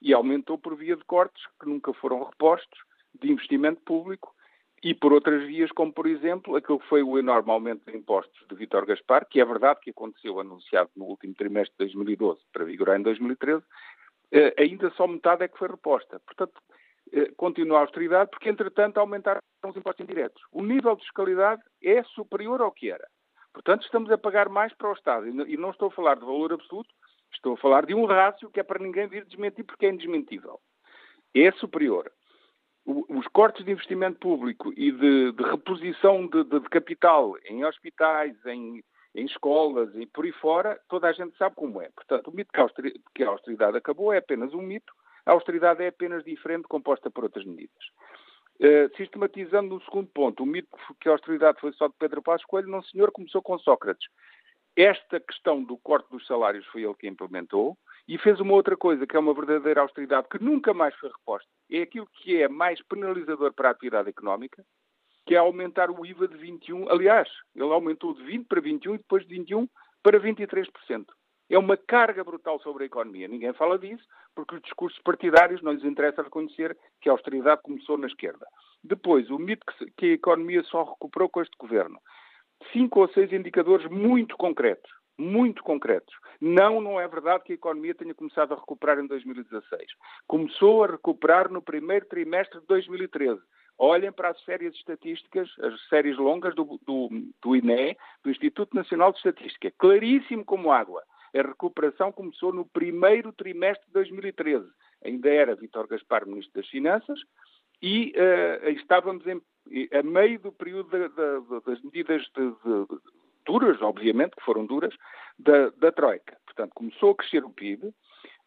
E aumentou por via de cortes que nunca foram repostos, de investimento público e por outras vias, como por exemplo aquilo que foi o enorme aumento de impostos de Vítor Gaspar, que é verdade que aconteceu anunciado no último trimestre de 2012 para vigorar em 2013, eh, ainda só metade é que foi reposta. Portanto, eh, continua a austeridade porque, entretanto, aumentaram os impostos indiretos. O nível de fiscalidade é superior ao que era. Portanto, estamos a pagar mais para o Estado. E não estou a falar de valor absoluto, Estou a falar de um rácio que é para ninguém vir desmentir porque é indesmentível. É superior. Os cortes de investimento público e de, de reposição de, de, de, capital em hospitais, em, em, escolas e por aí fora, toda a gente sabe como é. Portanto, o mito que a austeridade acabou é apenas um mito. A austeridade é apenas diferente, composta por outras medidas. Uh, sistematizando no segundo ponto, o mito que a austeridade foi só de Pedro Passos Coelho, não senhor, começou com Sócrates. Esta questão do corte dos salários foi ele que implementou e fez uma outra coisa, que é uma verdadeira austeridade que nunca mais foi reposta. É aquilo que é mais penalizador para a atividade económica, que é aumentar o IVA de 21. Aliás, ele aumentou de 20 para 21 e depois de 21 para 23%. É uma carga brutal sobre a economia. Ninguém fala disso, porque os discursos partidários não lhes interessa reconhecer que a austeridade começou na esquerda. Depois, o mito que a economia só recuperou com este governo. Cinco ou seis indicadores muito concretos. Muito concretos. Não, não é verdade que a economia tenha começado a recuperar em 2016. Começou a recuperar no primeiro trimestre de 2013. Olhem para as séries estatísticas, as séries longas do, do, do INE, do Instituto Nacional de Estatística. Claríssimo como água. A recuperação começou no primeiro trimestre de 2013. Ainda era Vítor Gaspar Ministro das Finanças e uh, estávamos em, a meio do período de, de, das medidas de, duras, obviamente, que foram duras, da, da Troika. Portanto, começou a crescer o PIB,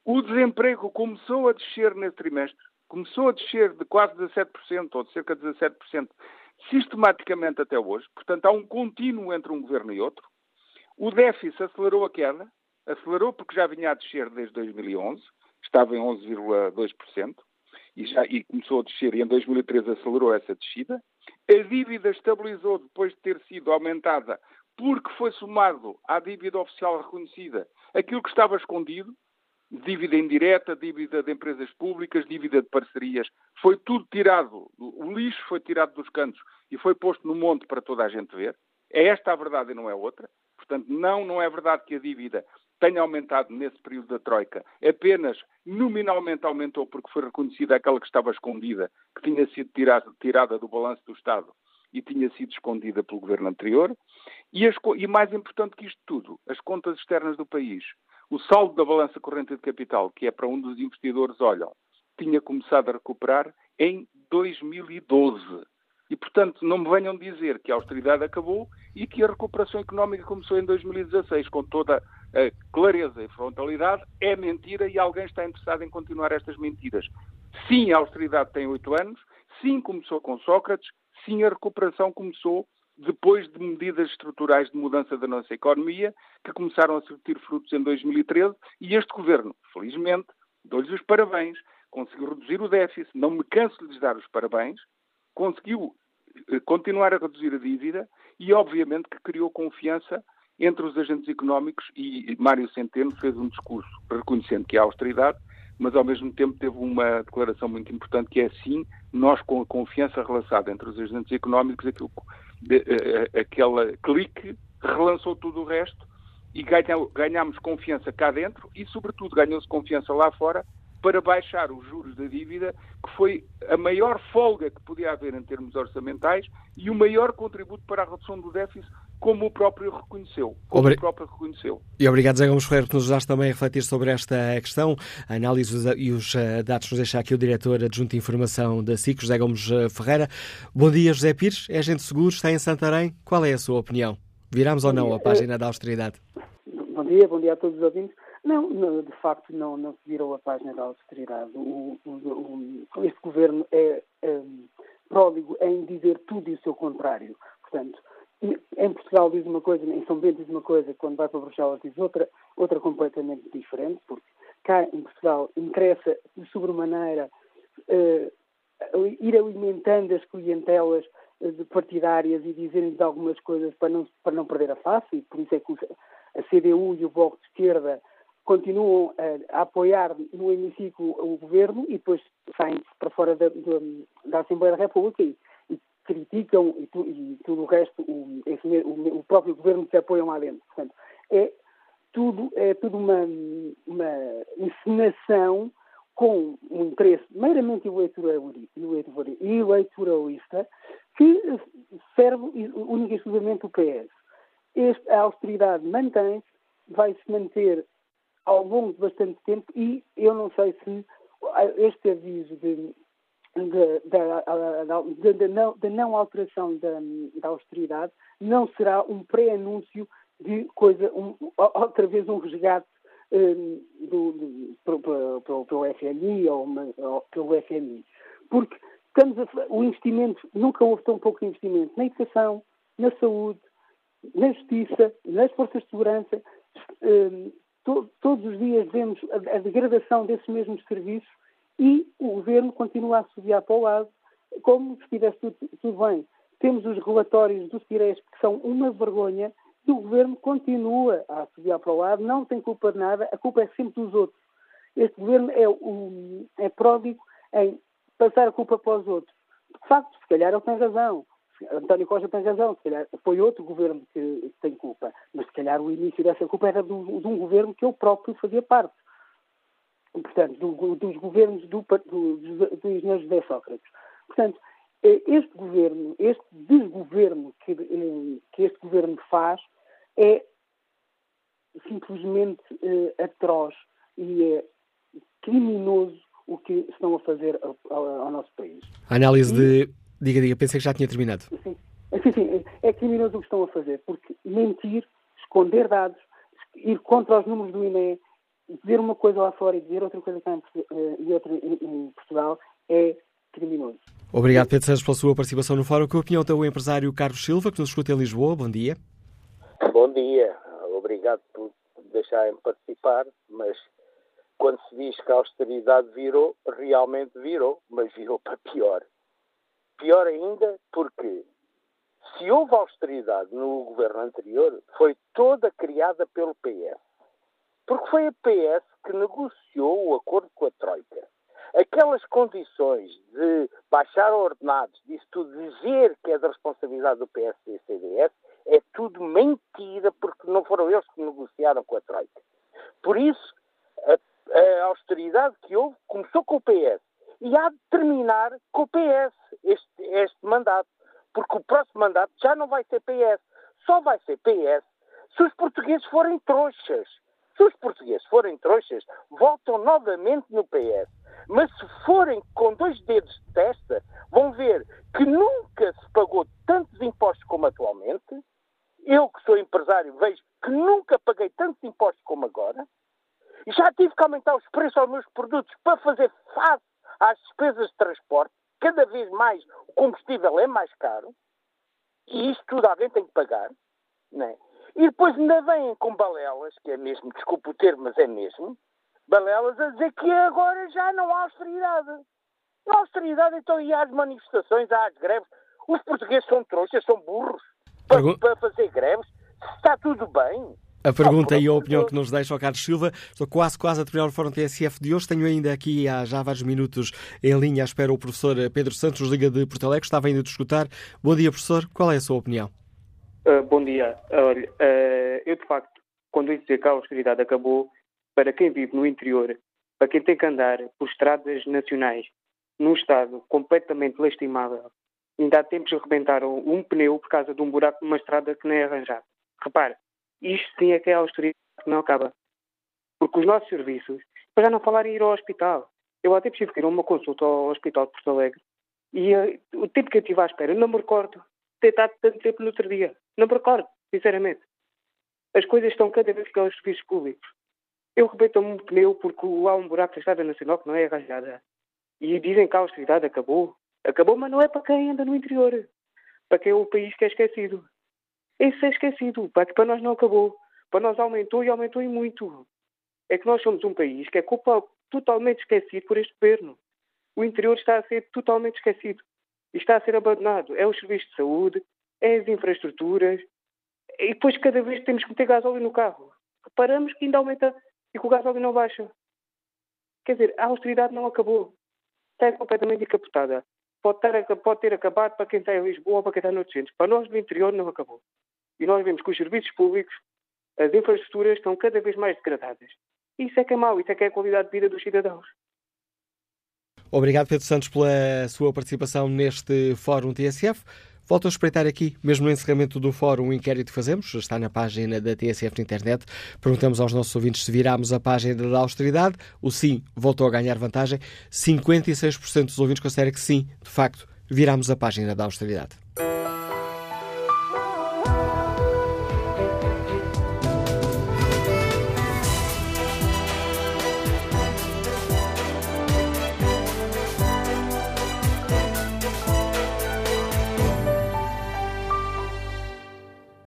o desemprego começou a descer nesse trimestre, começou a descer de quase 17% ou de cerca de 17% sistematicamente até hoje. Portanto, há um contínuo entre um governo e outro. O déficit acelerou a queda, acelerou porque já vinha a descer desde 2011, estava em 11,2% e, já, e começou a descer e em 2013 acelerou essa descida. A dívida estabilizou depois de ter sido aumentada porque foi somado à dívida oficial reconhecida aquilo que estava escondido, dívida indireta, dívida de empresas públicas, dívida de parcerias, foi tudo tirado, o lixo foi tirado dos cantos e foi posto no monte para toda a gente ver. É esta a verdade e não é outra. Portanto, não, não é verdade que a dívida tenha aumentado nesse período da Troika. Apenas nominalmente aumentou porque foi reconhecida aquela que estava escondida, que tinha sido tirada, tirada do balanço do Estado e tinha sido escondida pelo governo anterior. E, as, e mais importante que isto tudo, as contas externas do país. O saldo da balança corrente de capital, que é para onde os investidores olham, tinha começado a recuperar em 2012. E, portanto, não me venham dizer que a austeridade acabou e que a recuperação económica começou em 2016, com toda a clareza e frontalidade. É mentira e alguém está interessado em continuar estas mentiras. Sim, a austeridade tem oito anos. Sim, começou com Sócrates. Sim, a recuperação começou depois de medidas estruturais de mudança da nossa economia, que começaram a surtir frutos em 2013, e este governo, felizmente, dou-lhes os parabéns, conseguiu reduzir o déficit, não me canso de lhes dar os parabéns, conseguiu continuar a reduzir a dívida e, obviamente, que criou confiança entre os agentes económicos e Mário Centeno fez um discurso reconhecendo que há austeridade, mas ao mesmo tempo teve uma declaração muito importante que é sim, nós com a confiança relacionada entre os agentes económicos, aquilo, de, uh, aquela clique relançou tudo o resto e ganhamos confiança cá dentro e, sobretudo, ganhou-se confiança lá fora para baixar os juros da dívida, que foi a maior folga que podia haver em termos orçamentais e o maior contributo para a redução do déficit, como o próprio reconheceu. Como Obri... o próprio reconheceu. E obrigado, Zé Gomes Ferreira, por nos ajudaste também a refletir sobre esta questão. A análise e os eh, dados nos deixa aqui o diretor adjunto de informação da SIC, José Gomes eh, Ferreira. Bom dia, José Pires, é agente seguro, está em Santarém. Qual é a sua opinião? Viramos ou não a página da austeridade? Bom dia, bom dia a todos os ouvintes. Não, de facto não, não se virou a página da austeridade. O, o, o, este governo é, é pródigo em dizer tudo e o seu contrário. Portanto, em Portugal diz uma coisa, em São Bento diz uma coisa, quando vai para Bruxelas diz outra, outra completamente diferente, porque cá em Portugal interessa de sobremaneira uh, ir alimentando as clientelas eh, partidárias e dizerem-lhes algumas coisas para não, para não perder a face, e por isso é que a CDU e o Bloco de Esquerda continuam a, a, apoiar no hemiciclo o governo e depois saem para fora da, da, da Assembleia da República e, e criticam e, tu, e, tudo o resto, o, o, o, próprio governo se apoiam lá dentro. Portanto, é tudo, é tudo uma, uma encenação com um interesse meramente eleitoralista que serve única e exclusivamente o PS. Este, a austeridade mantém-se, vai se manter ao longo de bastante tempo e eu não sei se este aviso de, de, de não, alteração da, da, austeridade não será um pré-anúncio de coisa, um, outra vez um resgate um, do, do, pelo FMI ou, uma, ou, pelo FMI. Porque estamos a, o investimento, nunca houve tão pouco investimento na educação, na saúde, na justiça, nas forças de segurança. Um, to, todos os dias vemos a, a, degradação desses mesmos serviços e o governo continua a subir para o lado como se estivesse tudo, tudo, bem. Temos os relatórios do CIRES que são uma vergonha E o governo continua a subir para o lado, não tem culpa de nada, a culpa é sempre dos outros. Este governo é, um, é pródigo em passar a culpa para os outros. De facto, se calhar ele tem razão. António Costa tem razão, se calhar foi outro governo que tem culpa, mas se calhar o início dessa culpa era do, de um governo que eu próprio fazia parte. Portanto, do, dos governos do, do, do engenheiro José Sócrates. Portanto, eh, este governo, este desgoverno que, eh, que este governo faz é simplesmente eh, atroz e é criminoso o que estão a fazer ao, ao nosso país. A análise de. Diga, diga, pensei que já tinha terminado. Sim, sim, sim, é criminoso o que estão a fazer, porque mentir, esconder dados, ir contra os números do INE, dizer uma coisa lá fora e dizer outra coisa cá em, eh, e outra em, em Portugal é criminoso. Obrigado, Pedro Santos, pela sua participação no fórum. Que opinião tem o empresário Carlos Silva, que nos escuta em Lisboa? Bom dia. Bom dia. Obrigado por deixarem participar, mas quando se diz que a austeridade virou, realmente virou, mas virou para pior. Pior ainda porque se houve austeridade no governo anterior, foi toda criada pelo PS. Porque foi a PS que negociou o acordo com a Troika. Aquelas condições de baixar ordenados, disso tudo, dizer que é da responsabilidade do PS e CDS, é tudo mentira, porque não foram eles que negociaram com a Troika. Por isso, a, a austeridade que houve começou com o PS e há de terminar com o PS este, este mandato, porque o próximo mandato já não vai ser PS, só vai ser PS se os portugueses forem trouxas. Se os portugueses forem trouxas, voltam novamente no PS. Mas se forem com dois dedos de testa, vão ver que nunca se pagou tantos impostos como atualmente. Eu, que sou empresário, vejo que nunca paguei tantos impostos como agora. E já tive que aumentar os preços aos meus produtos para fazer face às despesas de transporte, cada vez mais o combustível é mais caro, e isto tudo alguém tem que pagar, né? E depois ainda vêm com balelas, que é mesmo, desculpa o termo, mas é mesmo, balelas a dizer que agora já não há austeridade. Não há austeridade, então e às manifestações, às greves. Os portugueses são trouxas, são burros para, para fazer greves. Está tudo bem. A pergunta e a opinião que nos deixa o Carlos Silva. Estou quase, quase a terminar o Fórum TSF de hoje. Tenho ainda aqui há já vários minutos em linha à espera o professor Pedro Santos, Liga de Porto Alegre. Estava ainda a escutar. Bom dia, professor. Qual é a sua opinião? Uh, bom dia. Olha, uh, eu de facto, quando dizer que a austeridade acabou, para quem vive no interior, para quem tem que andar por estradas nacionais, num estado completamente lastimável, ainda há tempos arrebentaram um pneu por causa de um buraco numa estrada que nem é arranjado. Repare, isto é que a austeridade que não acaba. Porque os nossos serviços, para já não falar em ir ao hospital. Eu até preciso ir a uma consulta ao Hospital de Porto Alegre e uh, o tempo que eu estive à espera, não me recordo ter estado tanto tempo no outro dia. Não me recordo, sinceramente. As coisas estão cada vez piores aos serviços públicos. Eu rebento-me um pneu porque há um buraco na Estrada Nacional que não é arranjada. E dizem que a austeridade acabou. Acabou, mas não é para quem anda no interior. Para quem é o país que é esquecido. Isso é esquecido, para nós não acabou. Para nós aumentou e aumentou e muito. É que nós somos um país que é culpa, totalmente esquecido por este governo. O interior está a ser totalmente esquecido. Está a ser abandonado. É os serviços de saúde, é as infraestruturas. E depois cada vez temos que meter gasóleo no carro. Reparamos que ainda aumenta e que o gasóleo não baixa. Quer dizer, a austeridade não acabou. Está completamente encapotada. Pode ter, pode ter acabado para quem está em Lisboa ou para quem está noutros centros. Para nós do interior não acabou. E nós vemos que os serviços públicos, as infraestruturas estão cada vez mais degradadas. Isso é que é mau, isso é que é a qualidade de vida dos cidadãos. Obrigado, Pedro Santos, pela sua participação neste Fórum TSF. Volto a espreitar aqui, mesmo no encerramento do fórum, o inquérito que fazemos, está na página da TSF na internet. Perguntamos aos nossos ouvintes se virámos a página da austeridade. O sim voltou a ganhar vantagem. 56% dos ouvintes consideram que sim, de facto, virámos a página da austeridade.